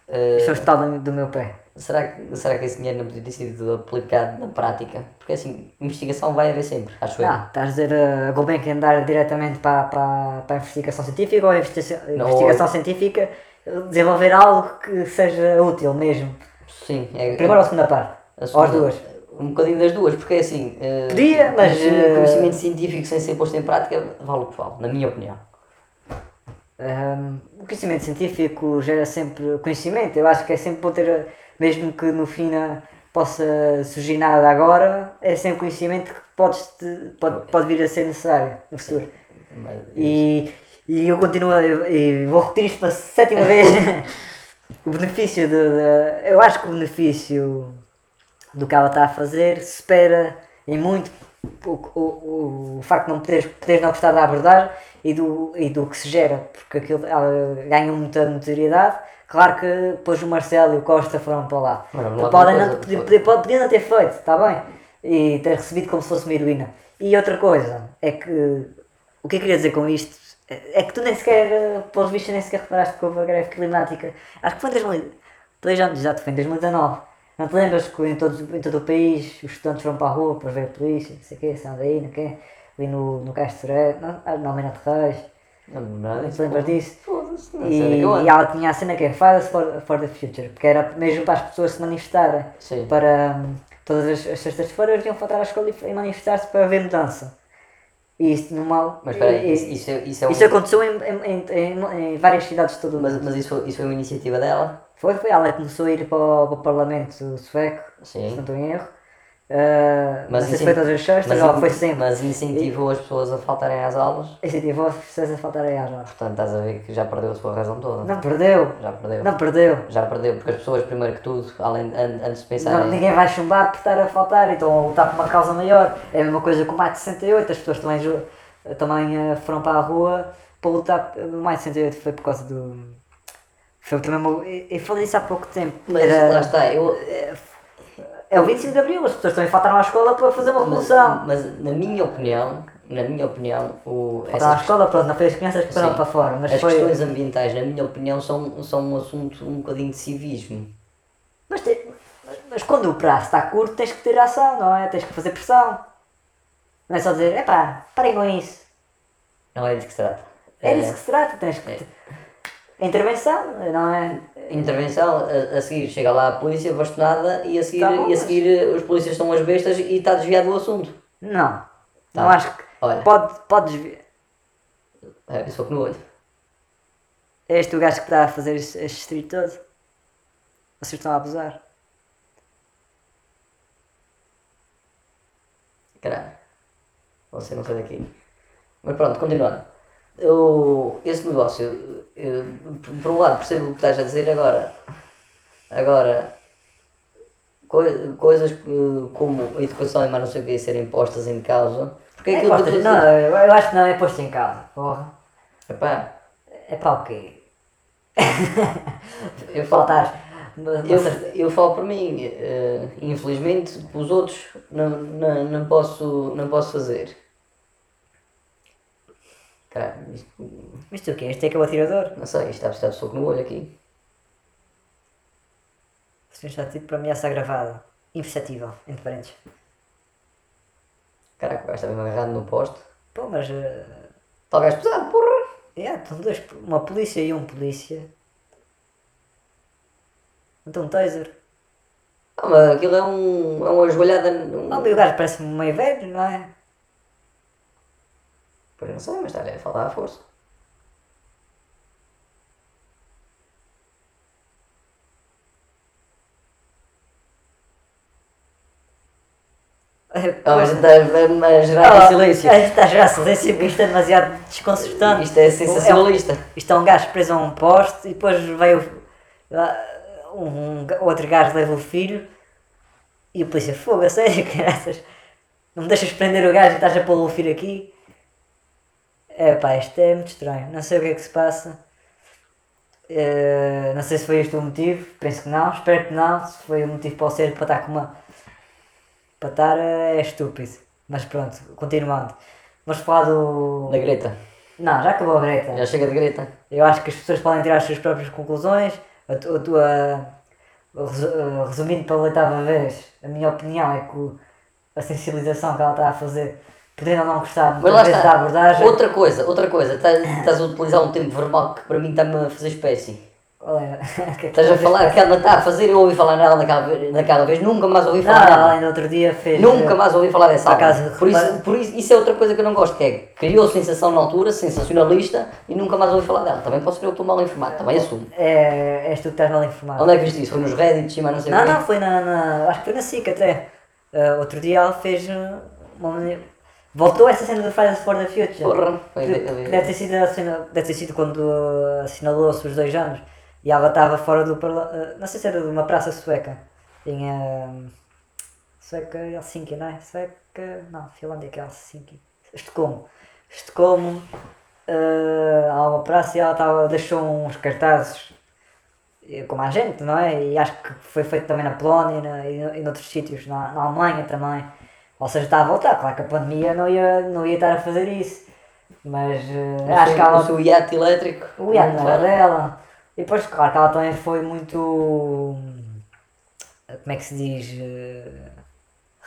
Eh, isto é o estado do, meu pé. será, que, será que esse dinheiro não podia ter sido aplicado na prática? Porque assim, investigação vai haver sempre, acho eu. Ah, estás a dizer uh, a Gulbenkian dar diretamente para, para, para a investigação científica ou a investigação, Não, investigação científica desenvolver algo que seja útil mesmo? Sim, é, Primeira ou a segunda parte? a Ou as segunda- duas? Um bocadinho das duas, porque é assim. eh, Podia, mas, conhecimento- eh, Conhecimento científico sem ser posto em prática vale o que vale, na minha opinião. Um, o conhecimento científico gera sempre conhecimento. Eu acho que é sempre bom ter, mesmo que no fim possa surgir nada agora, é sempre conhecimento que podes te- pode, pode vir a ser necessário no futuro. Mas- E, e eu continuo, e vou repetir isto pela sétima vez. o benefício de, de- Eu acho que o benefício do que ela está a fazer se espera em muito o, o, o facto de não poderes, poderes não gostar da abordagem e do, e do que se gera, porque aquilo, ela ganha muita notoriedade. Claro que depois o Marcelo e o Costa foram para lá. Lá Podem não, coisa, podia, pode- podia, podiam não ter feito, está bem? E ter recebido como se fosse uma heroína. E outra coisa é que o que eu queria dizer com isto é que tu nem sequer, eh, pelos vistos, nem sequer reparaste que houve a greve climática. Acho que foi em 2000, dois anos, exato, foi em 2019. Não te lembras que em todo, em todo o país os estudantes foram para a rua para ver a polícia, não sei o quê, saiam daí, não quê, ali no, no Castro Soré, não, ah, não, Almeida de Reis, Não, não, te lembras disso? Foda-se, não E, sei eu e ela tinha a cena que é Fridays for, for the Future, porque era mesmo para as pessoas se manifestarem. Sim. Para hum, todas as, as sextas-feiras iam faltar à escola e, e manifestar-se para haver mudança. E isso no mal. Mas espera aí, isso, isso, é- isso é um- isso aconteceu em, em, em, em- várias cidades de todo o Mas, mundo. mas isso, foi, isso foi uma iniciativa dela? Foi, foi. Ela começou a ir para o, para o Parlamento sueco, se não Sim. estou em erro. Uh, Mas não incen- foi todas as sextas, ela foi sempre. Mas incentivou as pessoas a faltarem às aulas, Incentivou as pessoas a faltarem às aulas. portanto estás a ver que já perdeu a sua razão toda. Não perdeu. Já perdeu. Não perdeu. Já perdeu, porque as pessoas, primeiro que tudo, além, an- antes de Não, pensarem. ninguém vai chumbar por estar a faltar, então a lutar por uma causa maior. É a mesma coisa com o mais de 68, as pessoas também, também eh, foram para a rua para lutar. O mais de 68 foi por causa do. Foi também. uma- Eu falei isso há pouco tempo. Mas Era- lá está, eu. É o 25 de Abril, as pessoas também faltaram à escola para fazer uma Mas, revolução. mas na minha opinião, na minha opinião, o, Faltaram à escola, pronto, não foi as crianças que foram Sim. para fora, mas as foi. questões ambientais, na minha opinião, são, são um assunto um bocadinho de civismo. Mas, te- mas- mas quando o prazo está curto, tens que ter ação, não é? Tens que fazer pressão. Não é só dizer, epá, parem com isso. Não é disso que se trata. É disso que se trata, tens que. A intervenção, não é? Intervenção, a, a seguir chega lá a polícia bastonada e a seguir, Tá bom, e a seguir eh, os polícias são as bestas e está desviado do assunto. Não. Tá. Não acho que. Olha. Pode, podes ver. É, só que no olho. É este o gajo que está a fazer este, este distrito todo? Vocês estão a abusar. Caralho. Você não sai daqui. Mas pronto, continuando. Eu, esse negócio, eu, por- por um lado percebo o que estás a dizer agora. Agora, coi- coisas que- como a educação e mais não sei o que serem postas em causa. Porque É aquilo que não, eu eu acho que não é posto em causa. Porra. Epá, É para o quê? eu falo, Faltar. Eu, eu falo por mim, eh, infelizmente, os outros não, não, não, posso, não posso fazer. Caralho, isto, Isto o quê? Este é que é o atirador? não sei, isto está a soco no olho aqui. O senhor está tipo para ameaça gravada. Imperceptível, entre parênteses. Caraca, o gajo está mesmo agarrado no poste. Pô, mas. eh, Está o gajo pesado, porra! É, estão dois, uma polícia e um polícia. Então um taser. Ah, mas aquilo é um. é uma joelhada. Um... Ah, o gajo parece-me meio velho, não é? Pois não sei, mas está a falar à força. Mas está a gerar Ah, silêncio. é, Está a gerar silêncio porque isto é demasiado desconcertante. Isto é sensacionalista. Isto é um gajo preso a um poste e depois veio um, um outro gajo leva o filho e o polícia fogo, a sério, caraças. Não me deixas prender o gajo e estás a pôr o filho aqui. É pá, isto é muito estranho. Não sei o que é que se passa. Eh, não sei se foi este o motivo, penso que não, espero que não. Se foi o motivo para o ser para estar com uma. empatar é estúpido. Mas pronto, continuando. Vamos falar do. Da Greta. Não, já acabou a Greta. Já chega de Greta. Eu acho que as pessoas podem tirar as suas próprias conclusões. A, tu- a tua. eh, Resumindo pela oitava vez, a minha opinião é que a sensibilização que ela está a fazer, podendo ou não gostar Mas da abordagem. Outra coisa, outra coisa. Estás estás a utilizar um tempo verbal que para mim está-me a fazer espécie. Qual era? O que é que Estás a falar que ela está a fazer, eu ouvi falar nela naquela, naquela vez, nunca mais ouvi Não, falar ela nela. ainda outro dia fez. Nunca mais ouvi falar dessa Por acaso, Por isso, por isso, isso é outra coisa que eu não gosto, que é criou sensação na altura, sensacionalista, e nunca mais ouvi falar dela. Também posso ser eu que estou mal informado, também assumo. É, és tu que estás mal informado. Onde é que viste isso? Foi nos Reddits e mais não sei Não, não, foi na, na- Acho que foi na SIC até. Uh, outro dia ela fez uh, uma. Voltou essa cena do Fridays for the Future. Porra, foi que, que deve, ter sido, assina- deve ter sido quando assinalou-se os dois anos e ela estava fora do parlamento. não sei se era de uma praça sueca. Em. Uh, sueca Helsinki, não é? Sueca. Não, Finlândia que é Helsinki. Estocolmo. Estocolmo. Uh, há uma praça e ela tava, deixou uns cartazes eh, como a gente, não é? E acho que foi feito também na Polónia e, na, e, e noutros sítios, na, na Alemanha também. Ou seja, está a voltar. Claro que a pandemia não ia, não ia estar a fazer isso. Mas eh, O acho que ela. O iate elétrico. O iate não era dela. E depois, claro que ela também foi muito. Como é que se diz? eh,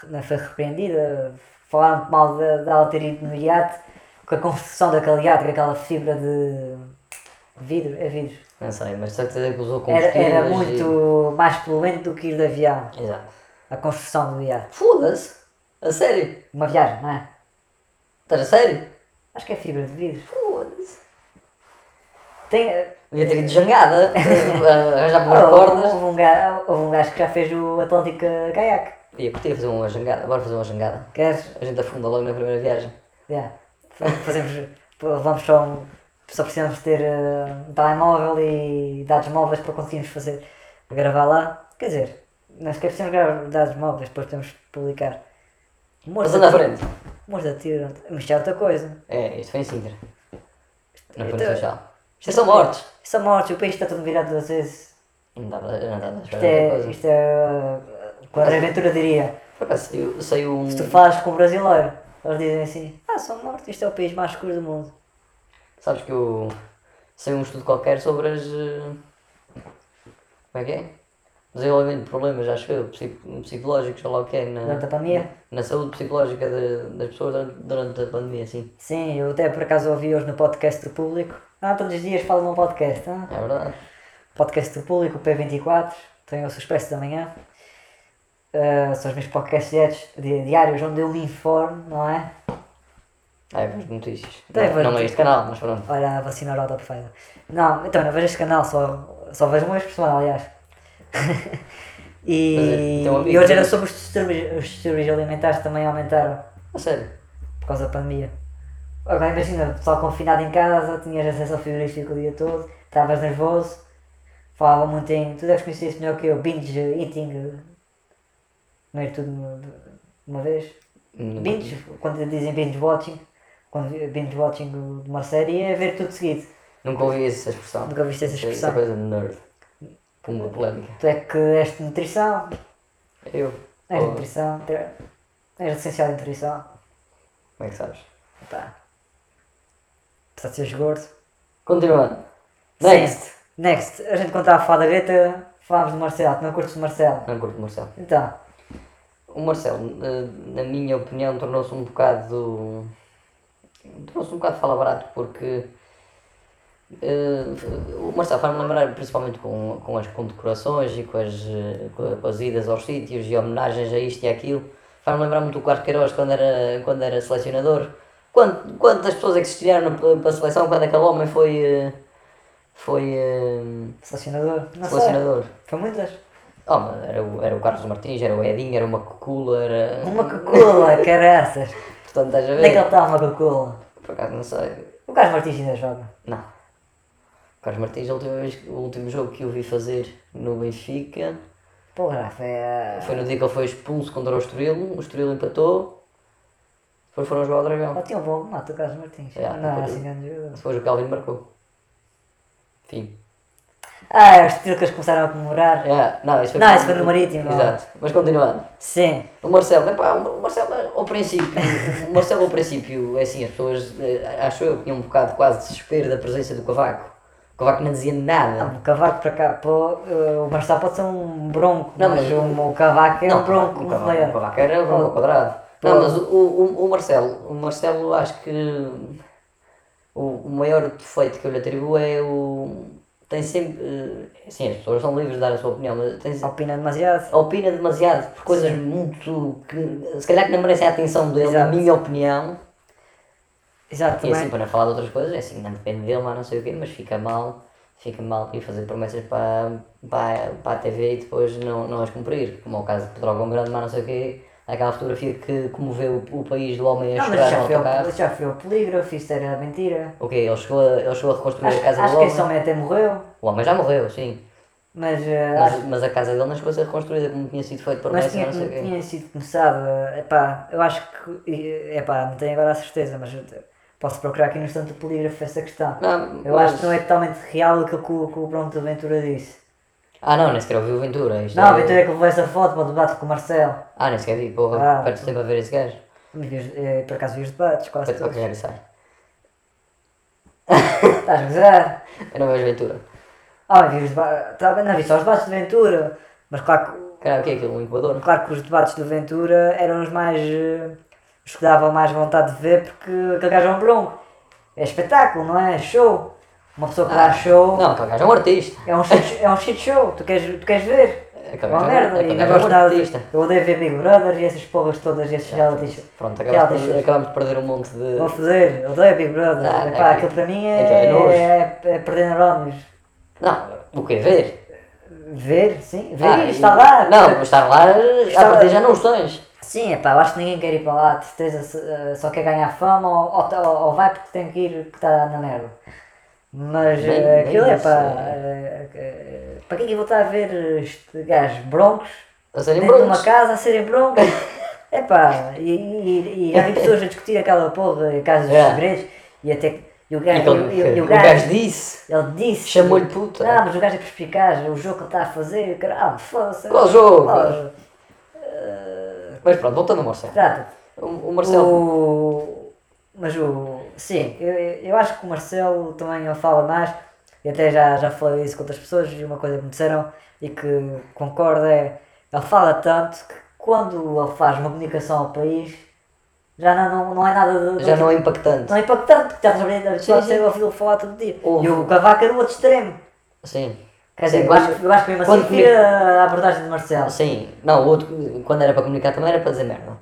Não foi repreendida. Falaram mal de- dela ter ido no iate com a construção daquele iate, com aquela fibra de vidro. É vidro. Não sei, mas certeza que usou Era, combustíveis era e- muito mais poluente do que ir de avião. Exato. A construção do iate. Foda-se! A sério? Uma viagem, não é? Estás a sério? Acho que é fibra de vidro. Foda-se! Tem. eh, Devia ter ido jangada, arranjar por houve, cordas. houve um gajo, houve um gajo que já fez o Atlântico Kayak. Ia curtir fazer uma jangada, bora fazer uma jangada. Queres? A gente afunda logo na primeira viagem. Yeah. Fazemos. Vamos só. um- Só precisamos ter eh, um telemóvel e dados móveis para conseguirmos fazer. Gravar lá. Quer dizer, não sequer precisamos gravar dados móveis, depois temos que publicar. Passando à frente. Morto a tiro. Mas isto é outra coisa. É, isto foi em Sintra. Então- Ponte Funchal. Isto é só mortes. São mortes, o país está todo virado duas vezes. Não dava, não dava a Isto esperar outra é. coisa. Isto é. uh, Aventura diria. Por acaso saiu, saiu um. Se tu falas com o brasileiro, eles dizem assim: Ah, são mortos, isto é o país mais escuro do mundo. Sabes que eu. Saiu um estudo qualquer sobre as. eh, Como é que é? Desenvolvimento de problemas, acho eu, psico- psicológicos, sei lá o que é, Durante a na, pandemia. na saúde psicológica de- das pessoas durante, durante a pandemia, sim. Sim, eu até por acaso ouvi hoje no podcast do público. Ah, todos os dias falam no podcast. Ah? É verdade. Podcast do público, P24, tem o Expresso da Manhã. Ah, são os meus podcasts diários, di- diários onde eu me informo, não é? Ah, é vejo notícias. Tem, não, vejo não é este canal, mas pronto. Olha a vacina oral da Pfeiffer. Não, então não vejo este canal, só, só vejo uma vez por semana, aliás. E, é, amigo e hoje era sobre os distúrbios, os distúrbios alimentares também aumentaram A sério. por causa da pandemia. Agora imagina, o pessoal confinado em casa, tinhas acesso ao frigorífico o dia todo, estavas nervoso, falava muito em. Tu deves conhecer isso melhor que eu, binge eating, comer tudo de uma vez. Binge, quando dizem binge watching, quando binge watching de uma série é ver tudo seguido. Nunca ouvi essa expressão. Nunca viste essa é- expressão. é coisa nerd. Pumba polémica. Tu é que és de nutrição, Eu. és de nutrição, tu és licenciado em nutrição. Como é que sabes? Pá. Apesar de seres gordo. Continuando. Sim. Next. Next. A gente quando estava a falar da Greta, falámos de Marcelo. Tu não curtes de Marcelo? Não curto o Marcelo. Então, O Marcelo, eh, na minha opinião, tornou-se um bocado. tornou-se um bocado fala barato porque. O Marcelo faz-me lembrar, principalmente com, com as condecorações e com as, com, as idas aos sítios e homenagens a isto e aquilo, faz-me lembrar muito o Carlos Queiroz quando era, quando era selecionador. Quant, quantas pessoas é que se na- para a seleção quando aquele homem foi. eh, foi. eh, selecionador. Não selecionador? sei. Foi muitas. Oh, era, o, era o Carlos Martins, era o Edinho, era uma Cocula, era. Uma Coca-Cola, caraças. Portanto, estás a Onde é que ele ver? está uma Coca-Cola? Por acaso não sei. O Carlos Martins ainda joga. Não. O Carlos Martins, a última vez, o último jogo que eu vi fazer no Benfica Porra, é... foi no dia que ele foi expulso contra o Estoril. O Estoril empatou. Depois foram jogar ao Dragão. Ele tinha um bom remate, o Carlos Martins. É, não era depois- assim grande jogador. Depois o Calvin marcou. Fim. Ah, os títulos começaram a comemorar. É, não, isso foi, Não, isso foi no Marítimo. Exato. Mas continuando. Sim. O Marcelo, epá, o Marcelo ao princípio, o Marcelo ao princípio, é assim, as pessoas, eh, acho eu, que tinham um bocado quase de desespero da presença do Cavaco. O Cavaco não dizia nada. O cavaco para cá, pô, eh, o Marcelo pode ser um bronco, Não, mas mas- o, o cavaco é Não, um bronco o Cavaco, o. Cavaco era bronco ao quadrado. Não, mas o, o, o Marcelo, o Marcelo acho que o, o maior defeito que eu lhe atribuo é o. Tem sempre. eh, Assim, as pessoas são livres de dar a sua opinião, mas tem, Opina demasiado. opina demasiado por coisas muito. que se calhar que não merecem a atenção dele, na Exato. minha opinião. Exato, E assim, também. para não falar de outras coisas, é assim, não depende dele, mas não sei o quê, mas fica mal, fica mal ir fazer promessas para, para, para a TV e depois não, não as cumprir, como é o caso de Pedrógão Grande, mas não sei o quê, aquela fotografia que comoveu o, o país do homem a Não, mas chorar já no foi, ao, já foi ao polígrafo, isso era mentira. O quê? Ele chegou a, ele chegou a reconstruir Acho, a casa acho do que homem? esse homem até morreu, O homem já morreu, sim, mas, eh, acho- mas, mas a casa dele não chegou a ser reconstruída como tinha sido feito por mas tinha, não sei o quê. tinha sido começado. eh, Epá, eu acho que. Epá, não tenho agora a certeza, mas posso procurar aqui no instante do polígrafo essa questão. Não, Eu mas- acho que não é totalmente real aquilo que o, que o Pronto Ventura disse. Ah não, nem sequer ouvi o Ventura. Isto Não, é- a Ventura é que levou essa foto para o debate com o Marcelo. Ah, nem sequer vi, porra, Ah. perto tempo a ver esse gajo. Vi eh, Por acaso vi os debates, quase todos. e sai. Estás a gozar? Eu não vejo Ventura. Ah, vi os debates. Tá não vi só os debates de Ventura. Mas claro que, Caralho, o que é aquilo? Um incubador? claro que os debates do Ventura eram os mais. eh, os que davam mais vontade de ver porque aquele gajo é um bronco. É espetáculo, não é? É show. Uma pessoa que dá show Não, aquele gajo é um artista. é um shit, é um shit show. Tu queres, tu queres ver? É uma merda. E não é gosto nada. Eu odeio ver Big Brother e essas porras todas, esses reality shows. Pronto, acabamos de, acabamos de perder um monte de. Vou foder, eu odeio Big Brother. Ah, Epá, é aquilo para mim é, é é, é perder neurónios. Não, o que Ver? Ver, sim, ver Ah, estar lá. Não, estar lá, Estar a partir já não os tens. Sim, epá, eu acho que ninguém quer ir para lá, de certeza, eh, só quer ganhar fama ou, ou, tá- ou vai porque tem que ir que está na merda. Mas Nem- eh, nem aquilo é pá. é. eh, eh, para que é que eu vou estar a ver este gajos broncos A serem dentro de uma broncos. casa a serem broncos? Epá, e, e, e já vi pessoas a discutir aquela porra em casa dos É. segredos e até que. E o E gajo, e, e- e o gajo disse. ele disse. Chamou-lhe puta. Não, mas o gajo é perspicaz, o jogo que ele está a fazer, caralho, foda-se. Qual jogo? Qual- Mas pronto, voltando ao Marcelo. O, o Marcelo. O... Mas o. Sim, eu, eu acho que o Marcelo também fala mais, e até já, já falei isso com outras pessoas, e uma coisa que me disseram e que concordo é. Ele fala tanto que quando ele faz uma comunicação ao país, já não, não, não é nada de. Já não é impactante. não é impactante, porque estás a ver, sim. a ouvi-lo falar todo dia. E o Cavaco é do outro extremo. Sim. Quer dizer, eu acho, que- eu acho que mesmo assim quando prefiro a abordagem de Marcelo. Sim, não, o outro, quando era para comunicar também era para dizer merda.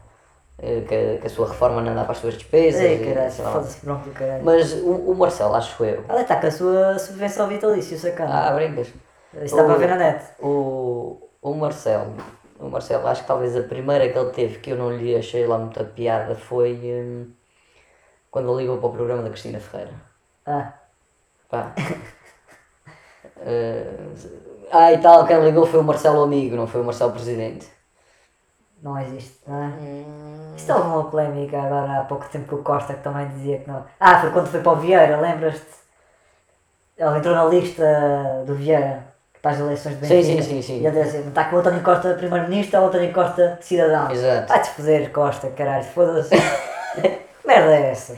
Eh, Que, que a sua reforma não dá para as suas despesas. Ei, e caralho, foda-se bronco caralho. Mas o, o Marcelo, acho eu. Ela está com a sua subvenção vitalícia, sacana. Ah, brincas. Isso está para ver na net. O, o Marcelo, o Marcelo, acho que talvez a primeira que ele teve que eu não lhe achei lá muita piada foi hum, quando ele ligou para o programa da Cristina Ferreira. Ah, Pá. Eh, ah, e tal, quem ligou foi o Marcelo Amigo, não foi o Marcelo Presidente. não existe, não é? Isto houve uma polémica agora há pouco tempo com o Costa que também dizia que não. Ah, foi quando foi para o Vieira, lembras-te? Ele entrou na lista do Vieira para as eleições de Sim, Benfica. sim, sim, sim. E ele disse assim, está com o António Costa Primeiro-Ministro ou o António Costa Cidadão? Exato. Vai-te foder, Costa, caralho, foda-se. Que merda é essa?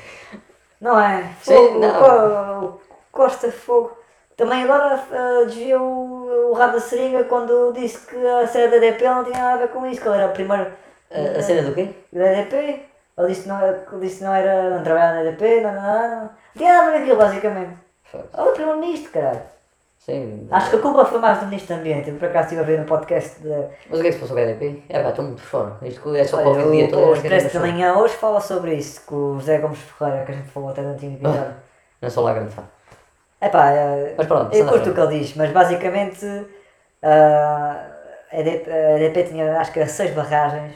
Não é? Sim, Fogo, não. Co- Costa Fogo. Também agora ah, desviou o, o rabo da seringa quando disse que a cena da DP não tinha nada a ver com isso, que ele era o primeiro A, a cena do quê? da EDP. Ele disse que não, ele disse que não era. não trabalhava na EDP, não, não, não, não. Tinha nada a ver com aquilo, basicamente. Ele é o primeiro-ministro, caralho. Sim. Acho que a culpa foi mais do ministro do Ambiente. Eu por acaso estive a ver no podcast de. Mas o que é que se passou com a EDP? É pá, estou muito fora. Isto é só para Olha, ouvir o dia todo. o, é Expresso da muito por Manhã hoje fala sobre isso, com o José Gomes Ferreira, que a gente falou até no último episódio. fora. Não sou lá grande fã. Epá, é, Mas pronto, eu curto o que ele diz, mas basicamente ah, a EDP, a EDP tinha acho que era seis barragens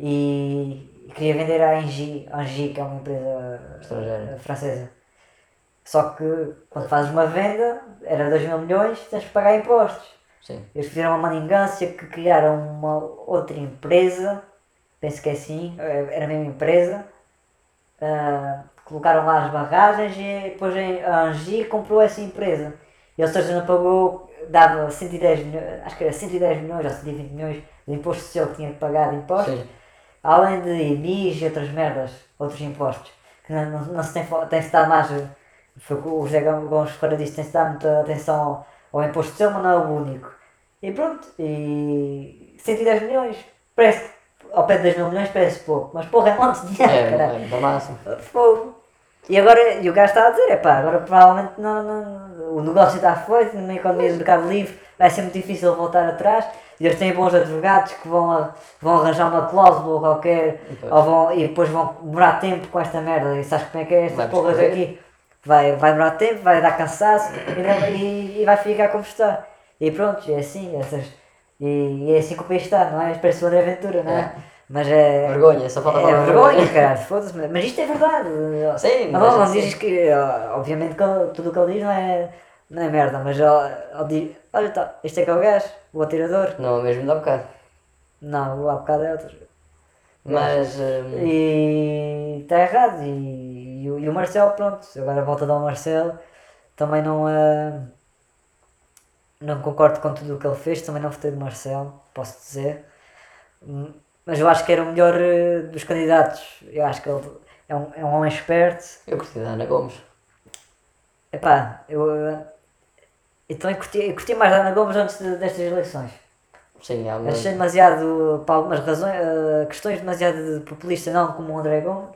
e queria vender à Engie, Engie que é uma empresa Estrangeira. ah, francesa. Só que quando fazes uma venda, era 2 mil milhões, tens que pagar impostos. Sim. Eles fizeram uma maningância que criaram uma outra empresa, penso que é assim, eh, era a mesma empresa, ah, colocaram lá as barragens e depois a Angie comprou essa empresa. E ou seja, não pagou, dava 110 milhões, acho que era 110 milhões ou 120 milhões de imposto social que tinha que pagar de impostos, Sim. além de IMIs e outras merdas, outros impostos, que não, não, não se tem, fo- tem-se dado mais, foi o que o José Gomes Ferreira disse, tem-se dado muita atenção ao, ao imposto social, mas não é o único. E pronto, e 110 milhões, parece, ao pé de 2 mil milhões parece pouco, mas porra é um monte de dinheiro, É, caralho. é da massa. Fogo. E agora, e o gajo está a dizer, é pá, agora provavelmente não, não- o negócio está feito, na economia do mercado livre vai ser muito difícil voltar atrás. E eles têm bons advogados que vão, a- vão arranjar uma cláusula qualquer ou vão, e depois vão demorar tempo com esta merda. E sabes como é que é estas porras aqui? Vai, vai demorar tempo, vai dar cansaço e, e- e vai ficar como está. E pronto, é assim, essas, e, e é assim que o país está, não é? Parece o André Ventura, não é? É. Mas é. Vergonha, só falta É vergonha, caralho, foda-se, mas- isto é verdade. Sim, não, mas não assim- dizes que, obviamente, que tudo o que ele diz não é, não é merda, mas ele, diz: Olha, tá, este é que é o gajo, o atirador. Não, é mesmo dá bocado. Não, o há bocado é outro. Mas. hum, E está errado. E, e, o- e o Marcelo, pronto, agora volta a dar o Marcelo. Também não, ah, não concordo com tudo o que ele fez, também não votei do Marcelo, posso dizer. Mas eu acho que era o melhor eh, dos candidatos. Eu acho que ele é um, é um homem esperto. eu curti da Ana Gomes. Epá, eu, eh, eu também curti, eu curti mais da Ana Gomes antes de- destas eleições. Sim, há uma. Achei demasiado, por algumas razões, eh, questões demasiado populista, não como o André Gomes,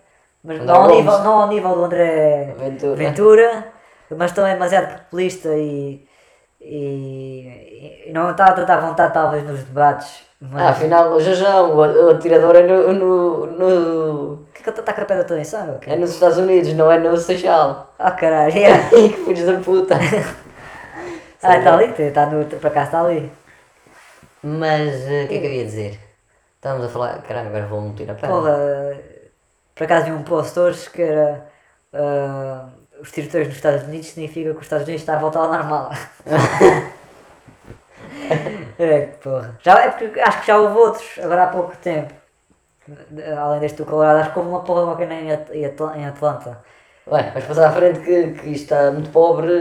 mas André não, ao Gomes. nível, não ao nível do André Ventura. Ventura, mas também demasiado populista e, e, e não estava a tratar vontade talvez nos debates. Mas Ah, afinal, o Jajão, o, o atirador é no, no, no- o que é que ele está com a pé da tua meu? é nos Estados Unidos, não é no Seixal. Ah caralho, yeah. que filhos da puta. ah está ali, está no, por acaso está ali. Mas eh, o que é que eu ia dizer? Estávamos a falar. Caralho, agora vou-me tirar a perna. Porra, por acaso vi um post hoje que era ah, os tiroteios nos Estados Unidos significa que os Estados Unidos está a voltar ao normal. é que porra. Já, é porque acho que já houve outros, agora há pouco tempo. Além deste do Colorado, acho que houve uma porra qualquer em At- em Atl- em Atlanta. Ué, vais passar à frente que, que isto está muito pobre.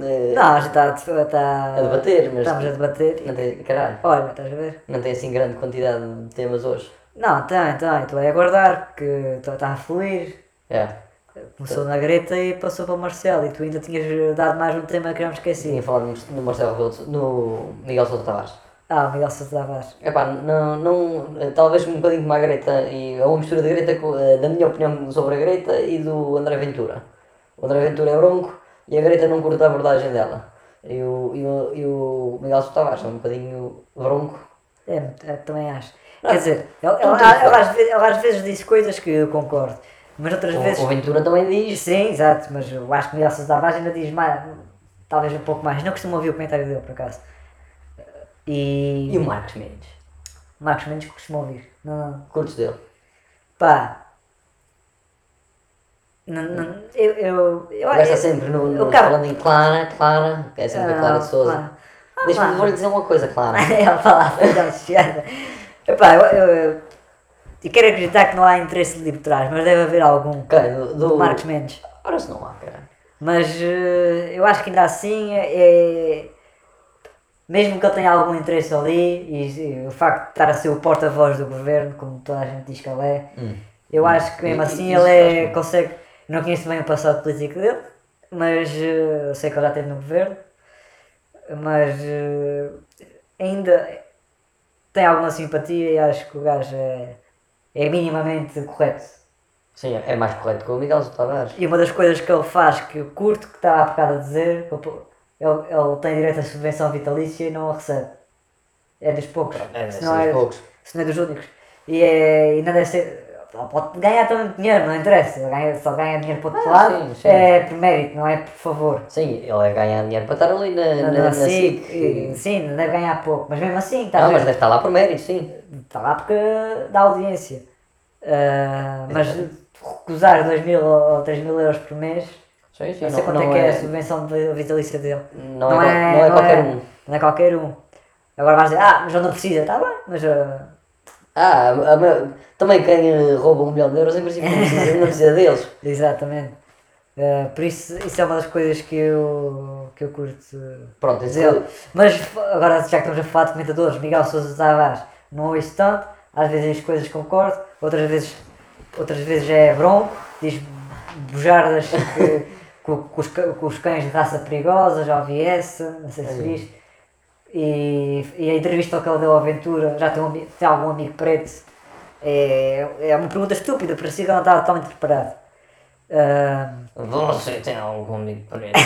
eh, Não, a gente está, está A debater, mas- Estamos a debater. Não tem, caralho, Olha, estás a ver? não tem assim grande quantidade de temas hoje. Não, tem, tem. Estou a aguardar, porque está a fluir. É. Começou na Greta e passou para o Marcelo. E tu ainda tinhas dado mais um tema que já me esqueci. Tinha falado no, Marcelo Rebelo, no Miguel Sousa Tavares. Ah, o Miguel Sousa Tavares. Epá, não, não, talvez um bocadinho como a Greta, e é uma mistura da Greta, com, eh, da minha opinião sobre a Greta e do André Ventura. O André Ventura é bronco e a Greta não curta a abordagem dela. E o, e o, e o Miguel Sousa Tavares é um bocadinho bronco. É, é, também acho. Ah, Quer dizer, ele às vezes, ele às vezes diz coisas que eu concordo. Mas outras vezes. O, o Ventura também diz. Sim, exato. Mas eu acho que o Sousa Tavares ainda diz mais. Talvez um pouco mais. Não costumo ouvir o comentário dele, por acaso. E. E o Marcos Mendes? Marcos Mendes costumo ouvir. Não. Curtos dele. Pá. Não, não, eu. eu, eu, O eu- sempre no, no, quero- falando em Clara, Clara, é sempre a Clara de Souza. Ah, Deixa-me dizer uma coisa, Clara. Ele falava então chegada. Epá, eu, eu, eu, eu quero acreditar que não há interesse ali por trás, mas deve haver algum. Ok, do, do... Marcos Mendes. Ora se não há, cara. Mas eh, eu acho que ainda assim é. Mesmo que ele tenha algum interesse ali, e, e o facto de estar a ser o porta-voz do governo, como toda a gente diz que ele é, Hum. eu acho que mesmo E- assim ele é, consegue. Não conheço bem o passado político dele, mas eh, eu sei que ele já esteve no governo, mas eh, ainda tem alguma simpatia e acho que o gajo é, é minimamente correto. Sim, é mais correto que o Miguel Tavares. E uma das coisas que ele faz que eu curto, que estava há bocado a dizer, ele, ele, tem direito à subvenção vitalícia e não a recebe. É dos poucos. É, se, não é, poucos. se não é dos únicos. E, é, e não deve ser. ele Pode ganhar também dinheiro, não interessa. Ele ganha, só ganha dinheiro para o outro Ah, lado. sim, sim. É por mérito, não é por favor. Sim, ele é ganhar dinheiro para estar ali na, na, na, sim, SIC. sim, deve ganhar pouco. Mas mesmo assim, está Não, a mas deve estar lá por mérito, sim. Está lá porque dá audiência. Ah, mas recusar 2 mil ou 3 mil euros por mês, Sim, sim. não sei quanto é que é a subvenção de vitalícia dele. não, é, qual- não é qualquer um. Não é qualquer um. Agora vais dizer, ah, mas ele não precisa, está bem, mas ah, Ah, a- a- também quem eh, rouba um milhão de euros em princípio não precisa, não precisa deles. exatamente. Uh, por isso, isso é uma das coisas que eu, que eu curto Pronto, dele. Mas agora, já que estamos a falar de comentadores, Miguel Sousa Tavares não ouço tanto, às vezes as coisas concordo, outras vezes, outras vezes é bronco, diz bujardas que, com, com, os, com os cães de raça perigosa, já ouvi essa, não sei se viste. E, e a entrevista que ele deu ao Aventura, já tem, um, tem algum amigo preto, é, é uma pergunta estúpida, parecia que ele não estava totalmente preparado. Ah, Você tem algum amigo preto?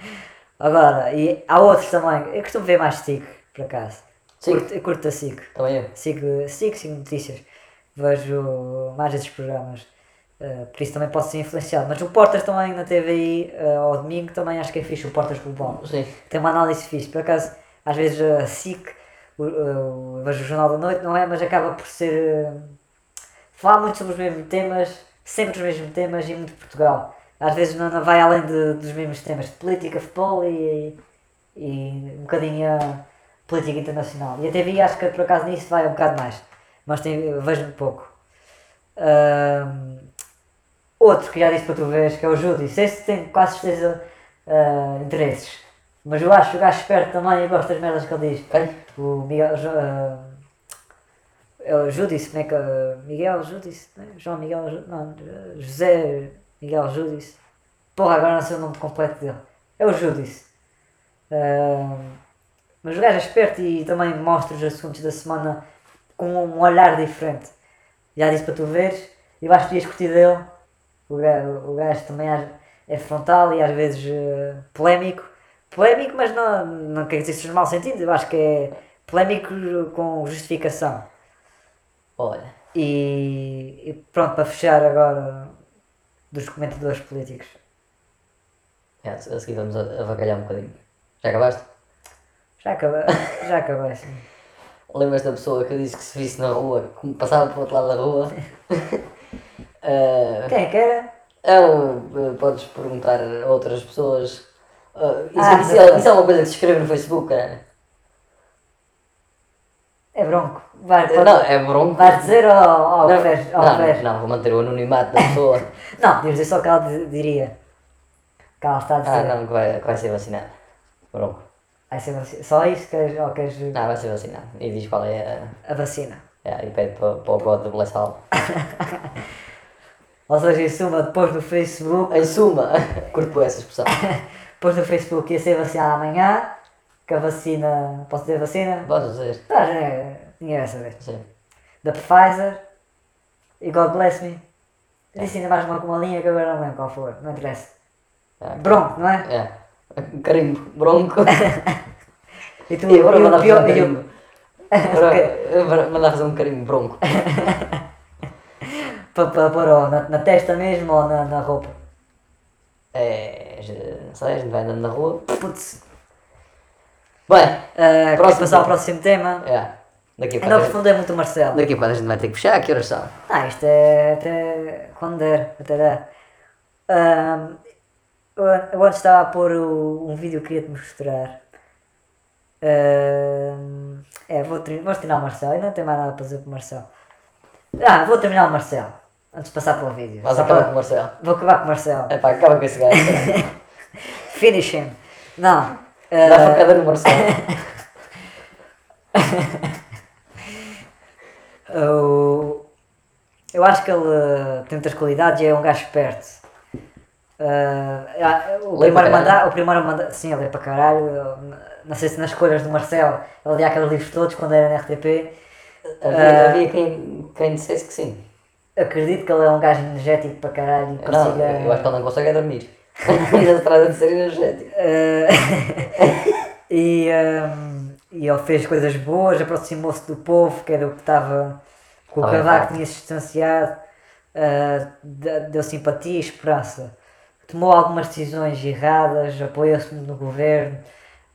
agora, e há outros também, eu costumo ver mais SIC, por acaso. Curto, curto a SIC. Também eu. Sigo, sigo, sigo notícias. Vejo mais esses programas. Uh, por isso também posso ser influenciado. Mas o Portas também na TVI uh, ao domingo também acho que é fixe, o Portas Global. Sim. Tem uma análise fixe. Por acaso, às vezes a SIC, o, o, vejo o Jornal da Noite, não é? Mas acaba por ser. Uh, falar muito sobre os mesmos temas, sempre os mesmos temas e muito Portugal. Às vezes não, não vai além de- dos mesmos temas de política, futebol e, e um bocadinho a política internacional. E a TVI acho que por acaso nisso vai um bocado mais. Mas tem, vejo pouco. Ahm, outro que já disse para tu veres, que é o Judy. Sei se tem quase certeza ah, interesses. Mas eu acho que o gajo esperto também e gosto das merdas que ele diz. Quem? O Miguel. Ah, é o Judice, como é que. ah, Miguel Judice? Não, é? João Miguel. Não, José Miguel Judice. Porra, agora não sei o nome completo dele. É o Judice. Mas o gajo é esperto e também mostra os assuntos da semana com um olhar diferente. Já disse para tu veres. Eu acho que ias curtir dele. O gajo, o gajo também é- frontal e às vezes eh, polémico. Polémico, mas não, não quer dizer que seja mau sentido. Eu acho que é polémico com justificação. Olha. E, e pronto, para fechar agora dos comentadores políticos. É, a seguir vamos avacalhar um bocadinho. Já acabaste? Já acabei, já acabei sim. Lembras da pessoa que disse que se visse na rua, que passava para o outro lado da rua? Eh, Quem é que era? é um, eh, podes perguntar a outras pessoas. eh, isso, Ah, isso é, isso é uma coisa que se escreve no Facebook, cara. É bronco. Vai, Eh, Não, é bronco. Vais dizer ao, ao, não, Fer- ao não, Fer? não, vou manter o anonimato da pessoa. Não, deves dizer só o que ela di- diria. Que ela está a dizer. ah, não, que vai, que vai ser vacinado. Bronco. Vai ser vaci- Só isso queres, ou queres Não, vai ser vacinado. E diz qual é a. a vacina. É, e pede para, para o God do Blessal. Ou seja, em suma, depois no Facebook, Em suma, curto essa expressão. depois no Facebook ia ser vacinado amanhã, que a vacina, posso dizer vacina? Podes dizer? Tá, já é, ninguém vai saber. Sim. Da Pfizer e God Bless Me. Eu disse ainda mais uma com uma linha que agora não lembro qual foi, não interessa. Ah, Bronco, não é? É. Carimbo. Bronco. E tu, E agora mandar fazer um carimbo. Agora, mandar fazer um carimbo bronco. para, para pôr na, na testa mesmo ou na, na roupa. É. Não sei, a gente vai andando na rua. Putz. Bem, Uh, Próximo passar ao próximo tema? é. Daqui a Ainda aprofundei muito o Marcelo. Daqui a pouco a gente vai ter que fechar. Que horas são? Ah, isto é até quando der, até der. Ahm, eu, eu antes estava a pôr o- um vídeo que queria te mostrar. Ahm, é, vou, ter- vou terminar o Marcelo, ainda não tenho mais nada para fazer com o Marcelo. Ah, vou terminar o Marcelo, antes de passar para o vídeo. Só acabar para- com o Marcelo. Vou acabar com o Marcelo. É pá, acaba com esse gajo. Finish him. Não. Dá ah, facada no Marcelo. Eu, eu acho que ele uh, tem muitas qualidades e é um gajo esperto. Uh, o, primeiro mandato, o primeiro mandato, sim, ele é para caralho. Não sei se nas escolhas do Marcelo ele lia aqueles livros todos quando era na RTP. Havia, havia quem, quem dissesse que sim. Acredito que ele é um gajo energético para caralho e Não, consiga. eu acho que ele não consegue dormir. Se trata de ser energético. Uh, e, um, e ele fez coisas boas, aproximou-se do povo, que era o que estava com o Ah, é Cavaco, verdade. tinha se distanciado, uh, de- deu simpatia e esperança. Tomou algumas decisões erradas, apoiou-se no governo,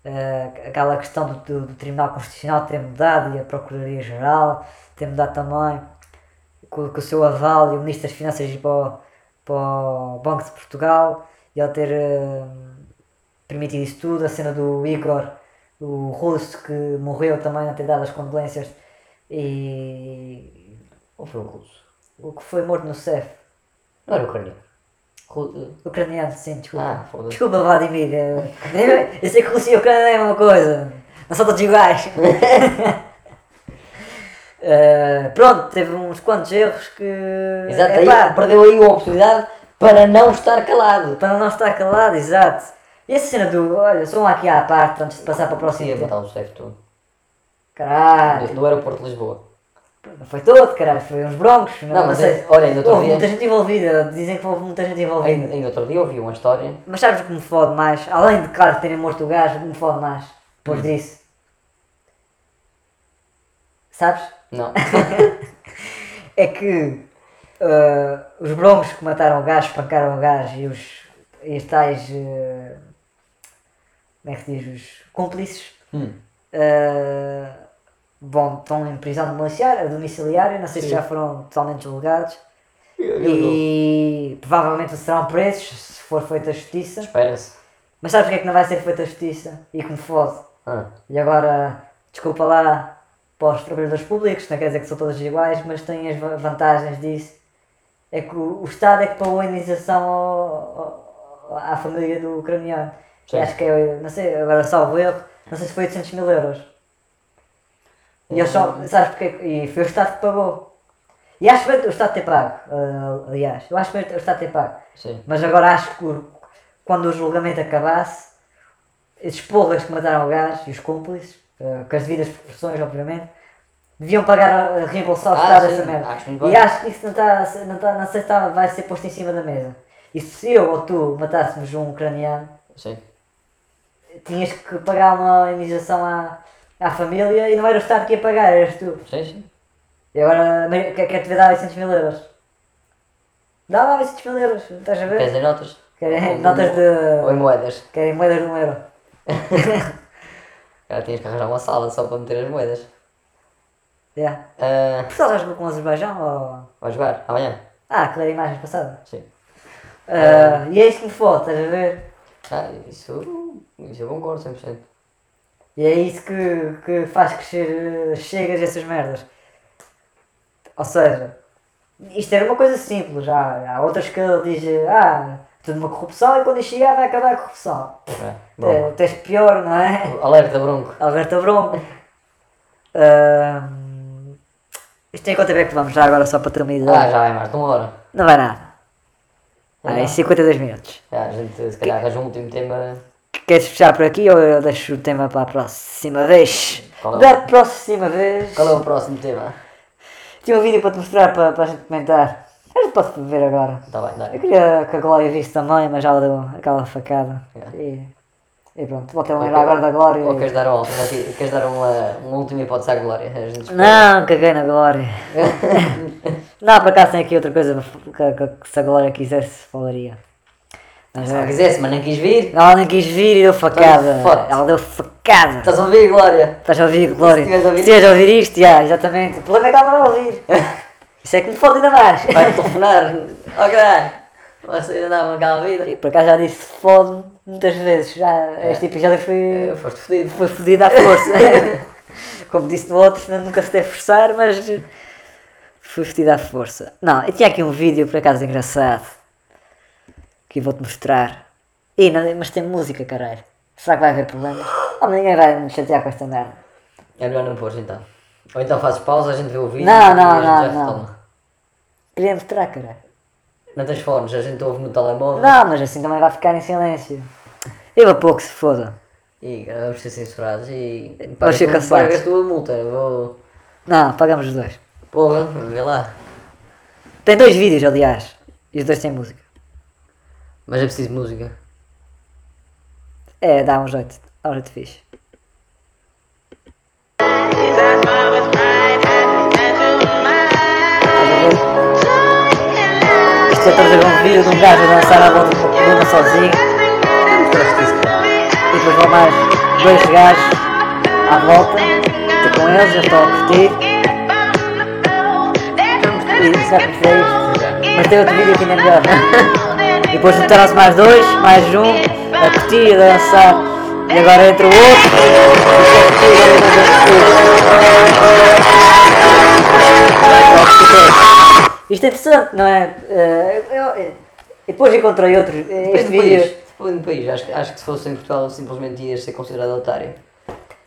uh, aquela questão do, do- do Tribunal Constitucional ter mudado e a Procuradoria-Geral ter mudado também, com, com o seu aval e o Ministro das Finanças ir para o, para o Banco de Portugal e ele ter. uh, permitir isso tudo, a cena do Igor, o russo que morreu também a ter dado as condolências e Ou foi o russo? o que foi morto no CEF. Não era ucraniano. Ucraniano, sim, desculpa. Ah, foda-se. Desculpa, Vladimir. Eu sei que Rússia e Ucrânia é a mesma coisa. Não são todos iguais. Eh, pronto, teve uns quantos erros que. Exato, Epá, aí perdeu aí uma oportunidade para não estar calado. para não estar calado, exato. E essa cena do. Olha, só um aqui à parte antes de passar para o próximo Sim, a tema. matar o chefe todo. Caralho. Do aeroporto de Lisboa. Foi todo, caralho, foi uns broncos. Não, mas sei. é- olha, ainda outro Houve dia- muita gente envolvida, dizem que houve muita gente envolvida. Ainda, ainda outro dia ouvi uma história. Mas sabes o que me fode mais? Além de, claro, terem morto o gajo, o que me fode mais? Depois Hum. disso. Sabes? Não. É que ah, os broncos que mataram o gajo, espancaram o gajo e os, e os tais. ah, como é que diz? Os cúmplices. Hum. ah, bom, estão em prisão domiciliária, domiciliária, não sei se Sim. já foram totalmente julgados. Eu- eu- E provavelmente serão presos se for feita a justiça. Espera-se. Mas sabes porque é que não vai ser feita a justiça? E que me fode. Ah, E agora, desculpa lá para os trabalhadores públicos, não quer dizer que são todos iguais, mas tem as va- vantagens disso. É que o, o Estado é que pagou a indenização ao- ao- à família do ucraniano. Acho que é, não sei, agora salvo erro, não sei se foi 800 mil euros. E eles só, sabes porque? E foi o Estado que pagou. E acho bem o Estado ter pago, ah, aliás, eu acho bem o Estado ter pago. sim. Mas agora acho que quando o julgamento acabasse, esses porras que mataram o gajo e os cúmplices, eh, com as devidas proporções, obviamente, deviam pagar, a reembolsar o Ah, Estado sim, essa merda. acho e acho que isso não, está, não, está, não sei se está, vai ser posto em cima da mesa. E se eu ou tu matássemos um ucraniano, Sim. tinhas que pagar uma indenização à, à família e não era o Estado que ia pagar, eras tu. Sim, sim. E agora me- quer, quer te ver dar 800 mil euros. Dá lá 800 mil euros, estás a ver? Queres em notas? Querem Ou- notas de. Ou em moedas. Querem moedas de um euro. Cara, tinhas que arranjar uma sala só para meter as moedas. Yeah. Ah, Portugal já jogou com o Azerbaijão ou. vai jogar? Amanhã? Ah, aquela imagem passada. Sim. Ah, e é isso que me falta, estás a ver? Ah, isso, isso eu concordo 100%. E é isso que, que faz crescer chegas essas merdas. Ou seja, isto era uma coisa simples. Há, há outras que ele diz, ah, tudo uma corrupção e quando isto chegar vai acabar a corrupção. É, bom. tens pior, não é? Alerta bronco. Alberto Bronco. Ahm, isto tem quanto tempo é que vamos já agora só para ter uma ideia? Ah, já vai mais de uma hora. Não vai nada. Ah, Não. em 52 minutos. A gente se calhar arranja um último tema. Queres fechar por aqui ou eu deixo o tema para a próxima vez? Qual é o- Da próxima vez. Qual é o próximo tema? Tinha um vídeo para te mostrar para, para a gente comentar. A gente pode ver agora. Tá bem, Eu dá. queria que a Glória visse também, mas ela deu aquela facada. Yeah. E, e pronto, vou ter a lembrar agora da Glória. Ou e- queres dar, uma, queres dar uma, uma última hipótese à Glória? Não, caguei na Glória. não, por acaso tem aqui outra coisa que, que- que se a Glória quisesse falaria. Se não é, quisesse, mas nem quis vir. ela nem quis vir e deu facada. Ela deu facada. Estás a ouvir, Glória? Estás a ouvir, Glória? Se estiveres a ouvir isto, já, exatamente. O problema é que ela não vai ouvir. Isso é que me fode ainda mais. Vai telefonar. Oh caralho. Você ainda dá uma aquela vida. E por acaso já disse fode muitas vezes. Já, este episódio foi, É, Foste fodido. foi fodido à força. Como disse no outro, nunca se deve forçar, mas foi fodido à força. Não, eu tinha aqui um vídeo por acaso engraçado que eu vou-te mostrar. Ih, não, mas tem música, caralho. Será que vai haver problema? Oh, ninguém vai me chatear com esta merda. É melhor não pôr então. Ou então fazes pausa, a gente vê o vídeo Não, e não, a gente não, já não. retoma. Queria mostrar, caralho. Não tens fones, a gente ouve no telemóvel. Não, mas assim também vai ficar em silêncio. Eu vou pouco se foda. E cara, vamos ser censurados e. Vamos ser cancelados. Pagas a multa. eu Vou. Não, pagamos os dois. Porra, vê lá. Tem dois vídeos, aliás. E os dois têm música. Mas é preciso música. É, dá um jeito. Dá um jeito fixe. Isto é trazer um vídeo de um gajo a dançar à volta de uma coluna sozinho. E depois vão mais dois gajos à volta. Estou com eles, eu estou a curtir. E já curtei isto. Mas tem outro vídeo que ainda é melhor. Depois juntaram-se mais dois, mais um, a curtir a dançar. E agora entra o outro. Isto é interessante, não é? Eh, eu- eu- E depois encontrei outro. Depende Este do país. Depende do país. Acho, que- acho que se fosse em Portugal simplesmente ias ser considerado otário.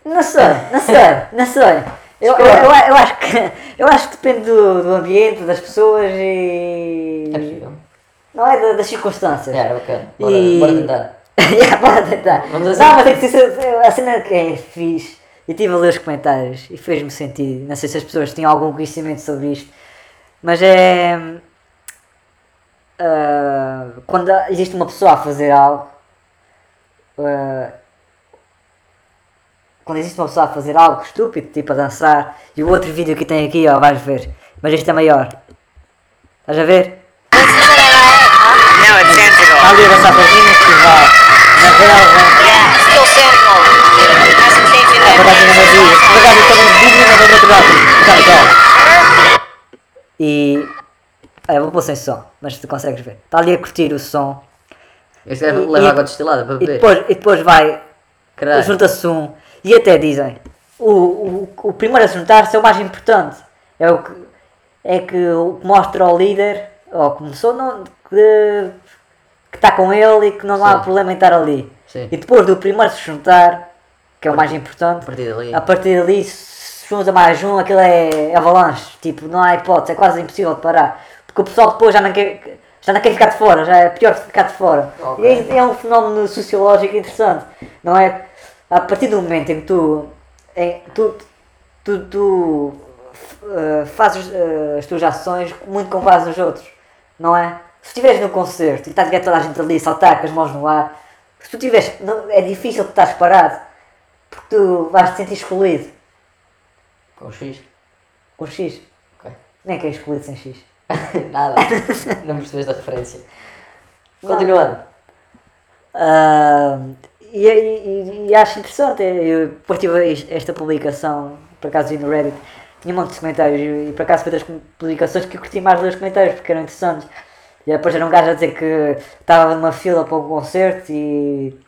Não sei, não sei, não sei. Eu, eu, eu acho que, eu acho que depende do, do ambiente, das pessoas e. É possível. Não é da- das circunstâncias. É, ok. Bora, E- bora tentar. yeah, bora tentar. Vamos assim. Não, mas tem que ser. A cena que é fixe. Eu estive a ler os comentários e fez-me sentido. Não sei se as pessoas tinham algum conhecimento sobre isto. Mas é. ah, quando existe uma pessoa a fazer algo. ah, quando existe uma pessoa a fazer algo estúpido, tipo a dançar, e o outro vídeo que tem aqui, ó, vais ver. Mas este é maior. Estás a ver? No, it's Sentinel. Está ali a dançar sozinho, que vai. Na real, outro lado. Calma, calma. E. Eu vou pôr sem som, mas tu consegues ver. Está ali a curtir o som. Este gajo E- leva e- água destilada para E beber. depois, e depois vai. Junta-se um. E até dizem. O, o, o primeiro a juntar-se é o mais importante. É o que. É que mostra ao líder. Ou começou não, que. Está com ele e que não há Sim. problema em estar ali. Sim. E depois do primeiro se juntar, que é o mais importante. A partir dali. A partir dali, se junta mais um, aquilo é avalanche. Tipo, não há hipótese, é quase impossível de parar. Porque o pessoal depois já não quer, já não quer ficar de fora, já é pior ficar de fora. Ok. E é, é um fenómeno sociológico interessante, não é? A partir do momento em que tu, em, tu, tu, tu eh, fazes eh, as tuas ações muito com base nos outros, não é? Se estiveres no concerto e está toda a gente ali a saltar com as mãos no ar, se tu tiveres, não, é difícil tu estás parado, porque tu vais te sentir excluído Com X. com X. Ok. Nem que é excluído sem X. Nada. não percebeste a referência. Continuando. Ah, e, e- e acho interessante, eu depois tive esta publicação, por acaso vi no Reddit, tinha um monte de comentários e, e por acaso foi das publicações que eu curti mais ler os comentários porque eram interessantes. E depois era um gajo a dizer que estava numa fila para um concerto e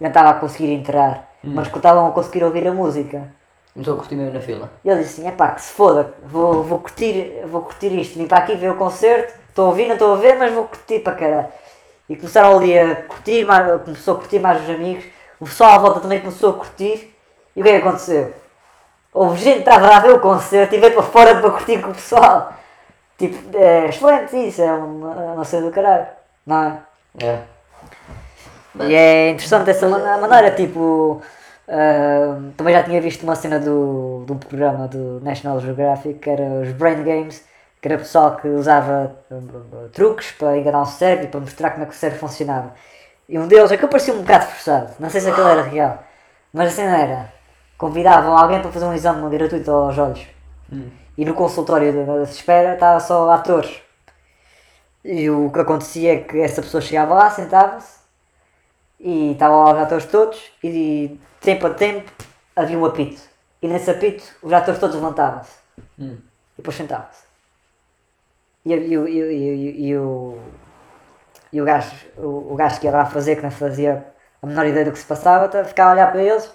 não estava a conseguir entrar, mas que estavam a conseguir ouvir a música. Começou a curtir mesmo na fila. E ele disse assim, é pá, que se foda, vou, vou, curtir, vou curtir isto, vim para aqui ver o concerto, estou a ouvir, não estou a ver, mas vou curtir para caralho. E começaram ali a curtir, mais, começou a curtir mais os amigos, o pessoal à volta também começou a curtir, e o que é que aconteceu? Houve gente que estava a ver o concerto e veio para fora para curtir com o pessoal. Tipo, é excelente isso, é uma, é uma cena do caralho, não é? É. E é interessante essa man- maneira, tipo. ah, também já tinha visto uma cena do, de um programa do National Geographic que era os Brain Games, que era pessoal que usava ah, truques para enganar o cérebro e para mostrar como é que o cérebro funcionava. E um deles, aquilo parecia um bocado forçado, não sei se aquilo era real, mas a cena era: convidavam alguém para fazer um exame gratuito aos olhos. E no consultório de, de espera estava só atores. E o que acontecia é que essa pessoa chegava lá, sentava-se e estavam lá os atores todos e de tempo a tempo havia um apito. E nesse apito os atores todos levantavam-se Hum. e depois sentavam-se. E, e, o- e, e, o- e, o, e o gajo, o, o gajo que ia lá fazer, que não fazia a menor ideia do que se passava, tá- ficava a olhar para eles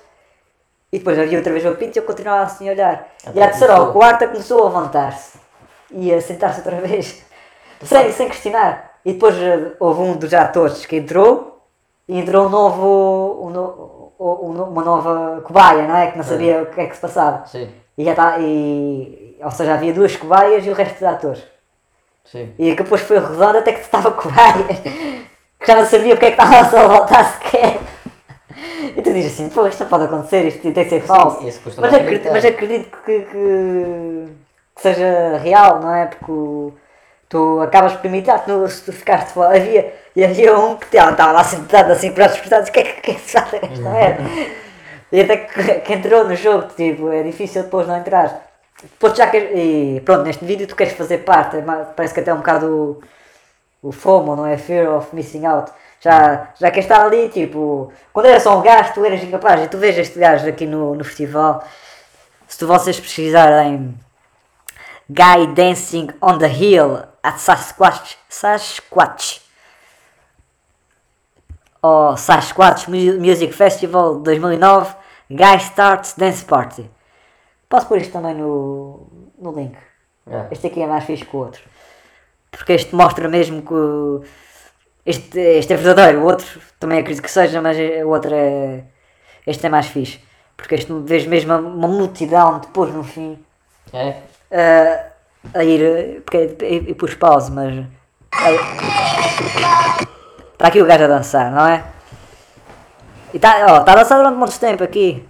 e depois havia outra vez o apito e eu continuava assim a olhar. e Até a terceira ou a quarta começou a levantar-se e a sentar-se outra vez, sem, sem questionar. E depois eh, houve um dos atores que entrou e entrou um novo, um no- um uma nova cobaia, não é? Que não sabia o que é que se passava. Sim. E já tá, e, ou seja, havia duas cobaias e o resto dos atores. Sim. E depois foi rodando até que estava cobaias, que já não sabia porque é que estava a voltar sequer. E tu dizes assim, pô, isto não pode acontecer, isto tem que ser falso. custa Mas acredito, mas acredito que, que, que seja real, não é? Porque o- tu acabas por imitar, tu, se tu ficares de fora. Havia, e havia um que estava lá sentado assim, braços cruzados, o que é que, que, é que se trata esta merda? E até que, que entrou no jogo, tipo, é difícil depois não entrar. Depois já queres, e pronto, neste vídeo tu queres fazer parte, é parece que até é um bocado o, o FOMO, não é? Fear of Missing Out. Já, já queres estar ali, tipo, quando era só um gajo, tu eras incapaz. E tu vês este gajo aqui no, no festival, se tu vocês pesquisarem Guy Dancing on the Hill at Sasquatch, Sasquatch ou Sasquatch Mu- Music Festival 2009 Guy Starts Dance Party. Posso pôr isto também no, no link. É. Este aqui é mais fixe que o outro. Porque este mostra mesmo que Este, este é verdadeiro, o outro também acredito que seja, mas o outro é. Este é mais fixe. Porque este vês mesmo uma multidão depois no fim É? a, a ir. Porque eu, eu pus pause, mas. Está aqui o gajo a dançar, não é? E está ó, tá a dançar durante muito tempo aqui.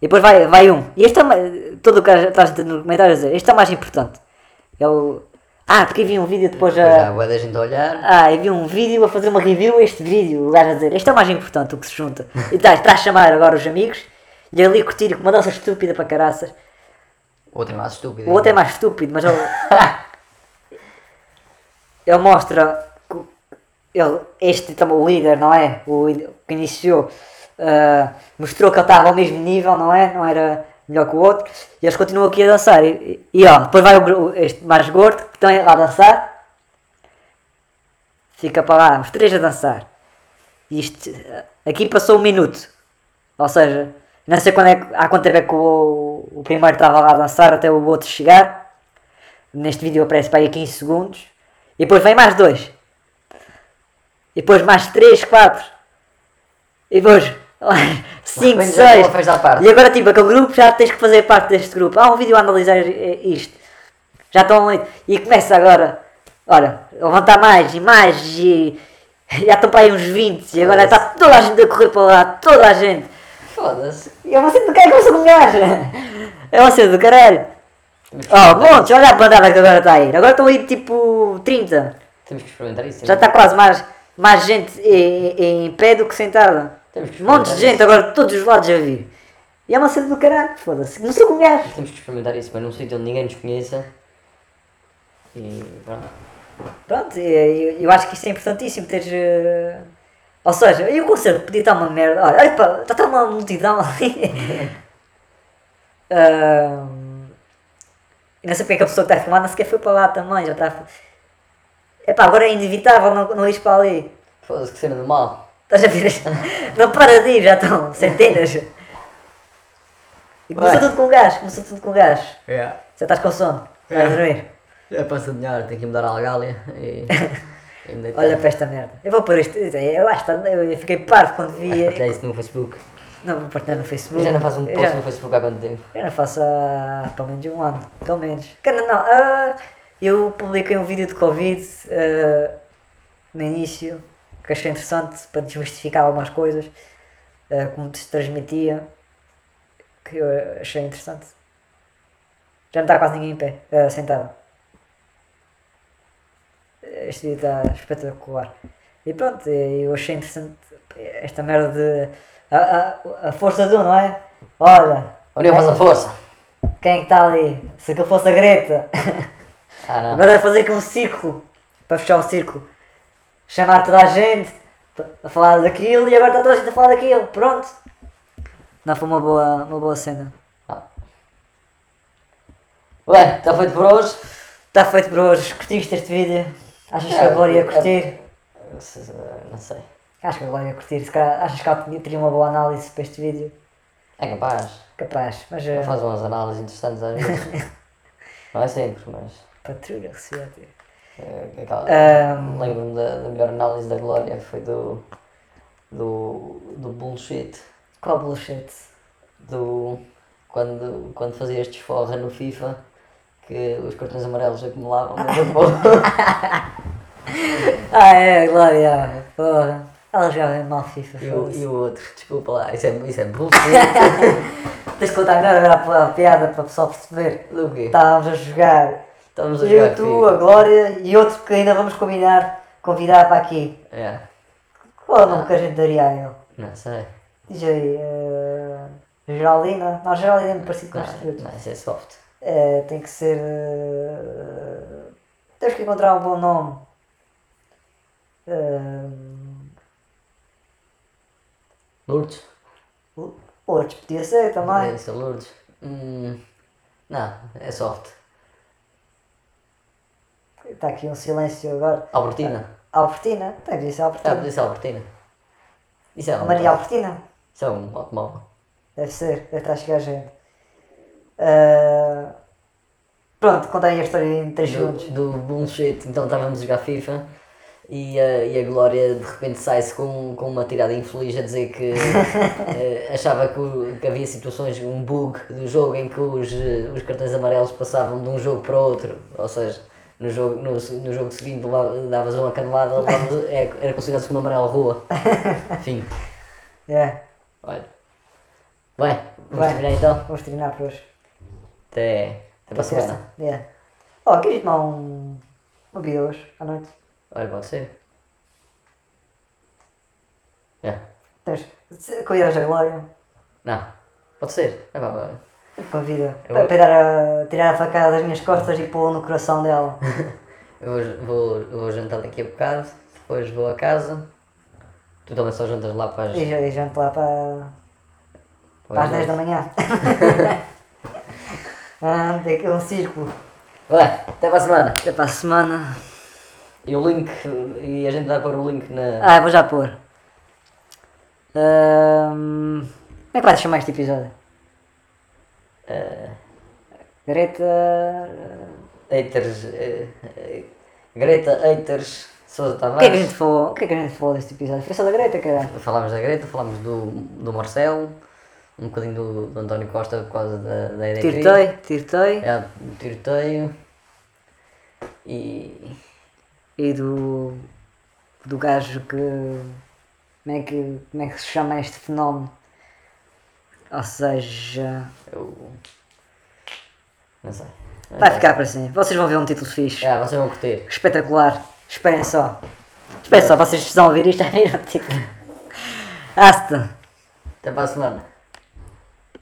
E depois vai, vai um. E este é todo o que estás no comentário a dizer, este é o mais importante. É o. Ah, porque vi um vídeo depois Já a. boa da gente a olhar. Ah, vi um vídeo a fazer uma review a este vídeo, o gajo a dizer, este é o mais importante, o que se junta. E estás, estás a chamar agora os amigos e ali a curtir com uma dança estúpida para caraças. O outro é mais estúpido. O outro é mais estúpido, mas ele. ele mostra. que Ele, este também, o líder, não é? O que iniciou. ah, mostrou que ele estava ao mesmo nível, não é? Não era melhor que o outro. E eles continuam aqui a dançar. E, e, e, ó, depois vai o, este mais gordo, que também lá a dançar. Fica para lá, os três a dançar. E isto. Aqui passou um minuto. Ou seja, não sei quando é, há quanto tempo é que o, o primeiro estava lá a dançar até o outro chegar. Neste vídeo aparece para aí 15 segundos. E depois vem mais dois. E depois mais 3, 4. E depois 5, repente já 6. uma festa à parte. E agora tipo aquele grupo já tens que fazer parte deste grupo. Há um vídeo a analisar isto. Já estão ali. E começa agora. Olha, levantar mais e mais e. Já estão para aí uns 20 e agora está toda a gente a correr para lá, toda a gente. Foda-se. E é você do caralho que eu sou um gajo. É você do caralho. Oh, montes, olha a bandada que agora está a ir. Agora estão a ir tipo 30. Temos que experimentar isso. Já está quase mais, mais gente em, em pé do que sentada. Temos que Montes de gente agora de todos os lados a vir. E é uma cena do caralho, foda-se. Não sou com um gajo. Temos que experimentar isso, mas num sítio onde ninguém nos conheça. E pronto. Pronto, eu, eu acho que isso é importantíssimo teres. eh, Ou seja, e o concerto podia estar uma merda. Olha, olha pá, está tá uma multidão ali. E não sei porque é que a pessoa que está a filmar não sequer foi para lá também, já está. Epá, agora é inevitável não, não ir para ali. Foda-se que cena de mal. Estás a ver? Não para de ir, já estão centenas. E começou Vai. tudo com gás, começou tudo com gás. É. Já estás com sono, vais dormir. É para se dinheiro, tenho que mudar a Algália e. e. Olha para esta merda. Eu vou pôr isto. Eu acho que eu fiquei parvo quando vi. Partilhar isso no Facebook. Não, vou partilhar no Facebook. Eu já não faço um post já- no Facebook há quanto tempo? Eu não faço há pelo menos um ano. Pelo menos. Que Não, não. ah, eu publiquei um vídeo de Covid ah, no início que achei interessante para desmistificar algumas coisas. ah, como se transmitia. Que eu achei interessante. Já não está quase ninguém em pé, ah, sentado. Este vídeo está espetacular. E pronto, eu achei interessante esta merda de. A, a, a força do, não é? Olha, faz a força! quem é que está ali? Se aquilo fosse a Greta. Ah não. Agora é fazer aqui um círculo. Para fechar o círculo. Chamar toda a gente a falar daquilo e agora está toda a gente a falar daquilo. Pronto. Não foi uma boa, uma boa cena. Bem, está feito por hoje. Está feito por hoje. Curtiste este vídeo? Achas que a Glória ia curtir? Não sei. Acho que a Glória ia curtir. Se calhar, achas que tinha- teria uma boa análise para este vídeo? É capaz. Capaz. Mas uh, faz umas análises interessantes às vezes. não é sempre, mas. patrulha recebeu. É, Ahm. Lembro-me da, da melhor análise da Glória foi do. do. do bullshit. Qual bullshit? Do. quando, quando fazias desforra no FIFA que os cartões amarelos acumulavam. Ah, é, Glória. Porra. Ela jogava bem mal FIFA. e, o, e o outro, desculpa lá, isso é, isso é bullshit. Tens de contar agora agora a, a piada para o pessoal perceber. do quê? Estávamos a jogar. Estamos a Eu, tu, a Glória e outro que ainda vamos combinar, convidar para aqui. É, Qual é o nome que a gente daria a ele? não sei. Diz aí. eh, Geraldina? Não, Geraldina é muito parecido com Não, fruto. não, isso é soft. Eh, tem que ser. eh, temos que encontrar um bom nome. Eh, Lourdes? outros podia ser também. Isso é Lourdes. Hum, não, é soft. Está aqui um silêncio agora. Albertina. Albertina? Tem que dizer Ah, Albertina. podia ser Albertina. Isso é um. Maria Albertina? Isso é um automóvel. Deve ser, deve estar a chegar gente. Ah, Pronto, contei a história em 3 do, segundos. do bullshit. Então estávamos a jogar FIFA e, a e a Glória de repente sai-se com, com uma tirada infeliz a dizer que eh, achava que, que havia situações, um bug do jogo em que os, os cartões amarelos passavam de um jogo para outro. Ou seja, no jogo, no, no jogo seguinte davas uma canelada, levavas- é- era considerado segundo amarelo rua. Enfim, É, olha. Bem, vamos Bem. terminar então. vamos terminar por hoje. Até, até para a semana. É. Oh, queres tomar um. uma bebida hoje, à noite? Olha, pode ser. É. Tens. Cuidas da glória. Não, pode ser. É, pá, pá. Com a vida. Eu- Para tirar a, tirar a facada das minhas costas e pô-la no coração dela. Eu vou, vou, eu vou jantar daqui a bocado, depois vou a casa. Tu também só jantas lá para as, E e janto lá para. para as 10 da manhã. ah, tem aqui um círculo. Vai, até para a semana. Até para a semana. E o link, e a gente vai pôr o link na. Ah, vou já pôr. Ahm, como é que vai chamar este episódio? Eh, Greta. haters. eh, eh, Greta Haters Sousa O que é que a Tavares. gente falou? O que é que a gente falou deste episódio? Foi só da Greta, caralho. Falámos da Greta, falámos do, do Marcelo, um bocadinho do, do António Costa por causa da, da EDP. Tirtei, tirtei. É, do tiroteio. E. E do. do gajo que. Como é que, como é que se chama este fenómeno? Ou seja. Eu. Não sei. Vai ficar para sempre. Vocês vão ver um título fixe. É, vocês vão curtir. Espetacular. Esperem só. Esperem só, vocês a ouvir isto a o título. Hasta. Até para a semana.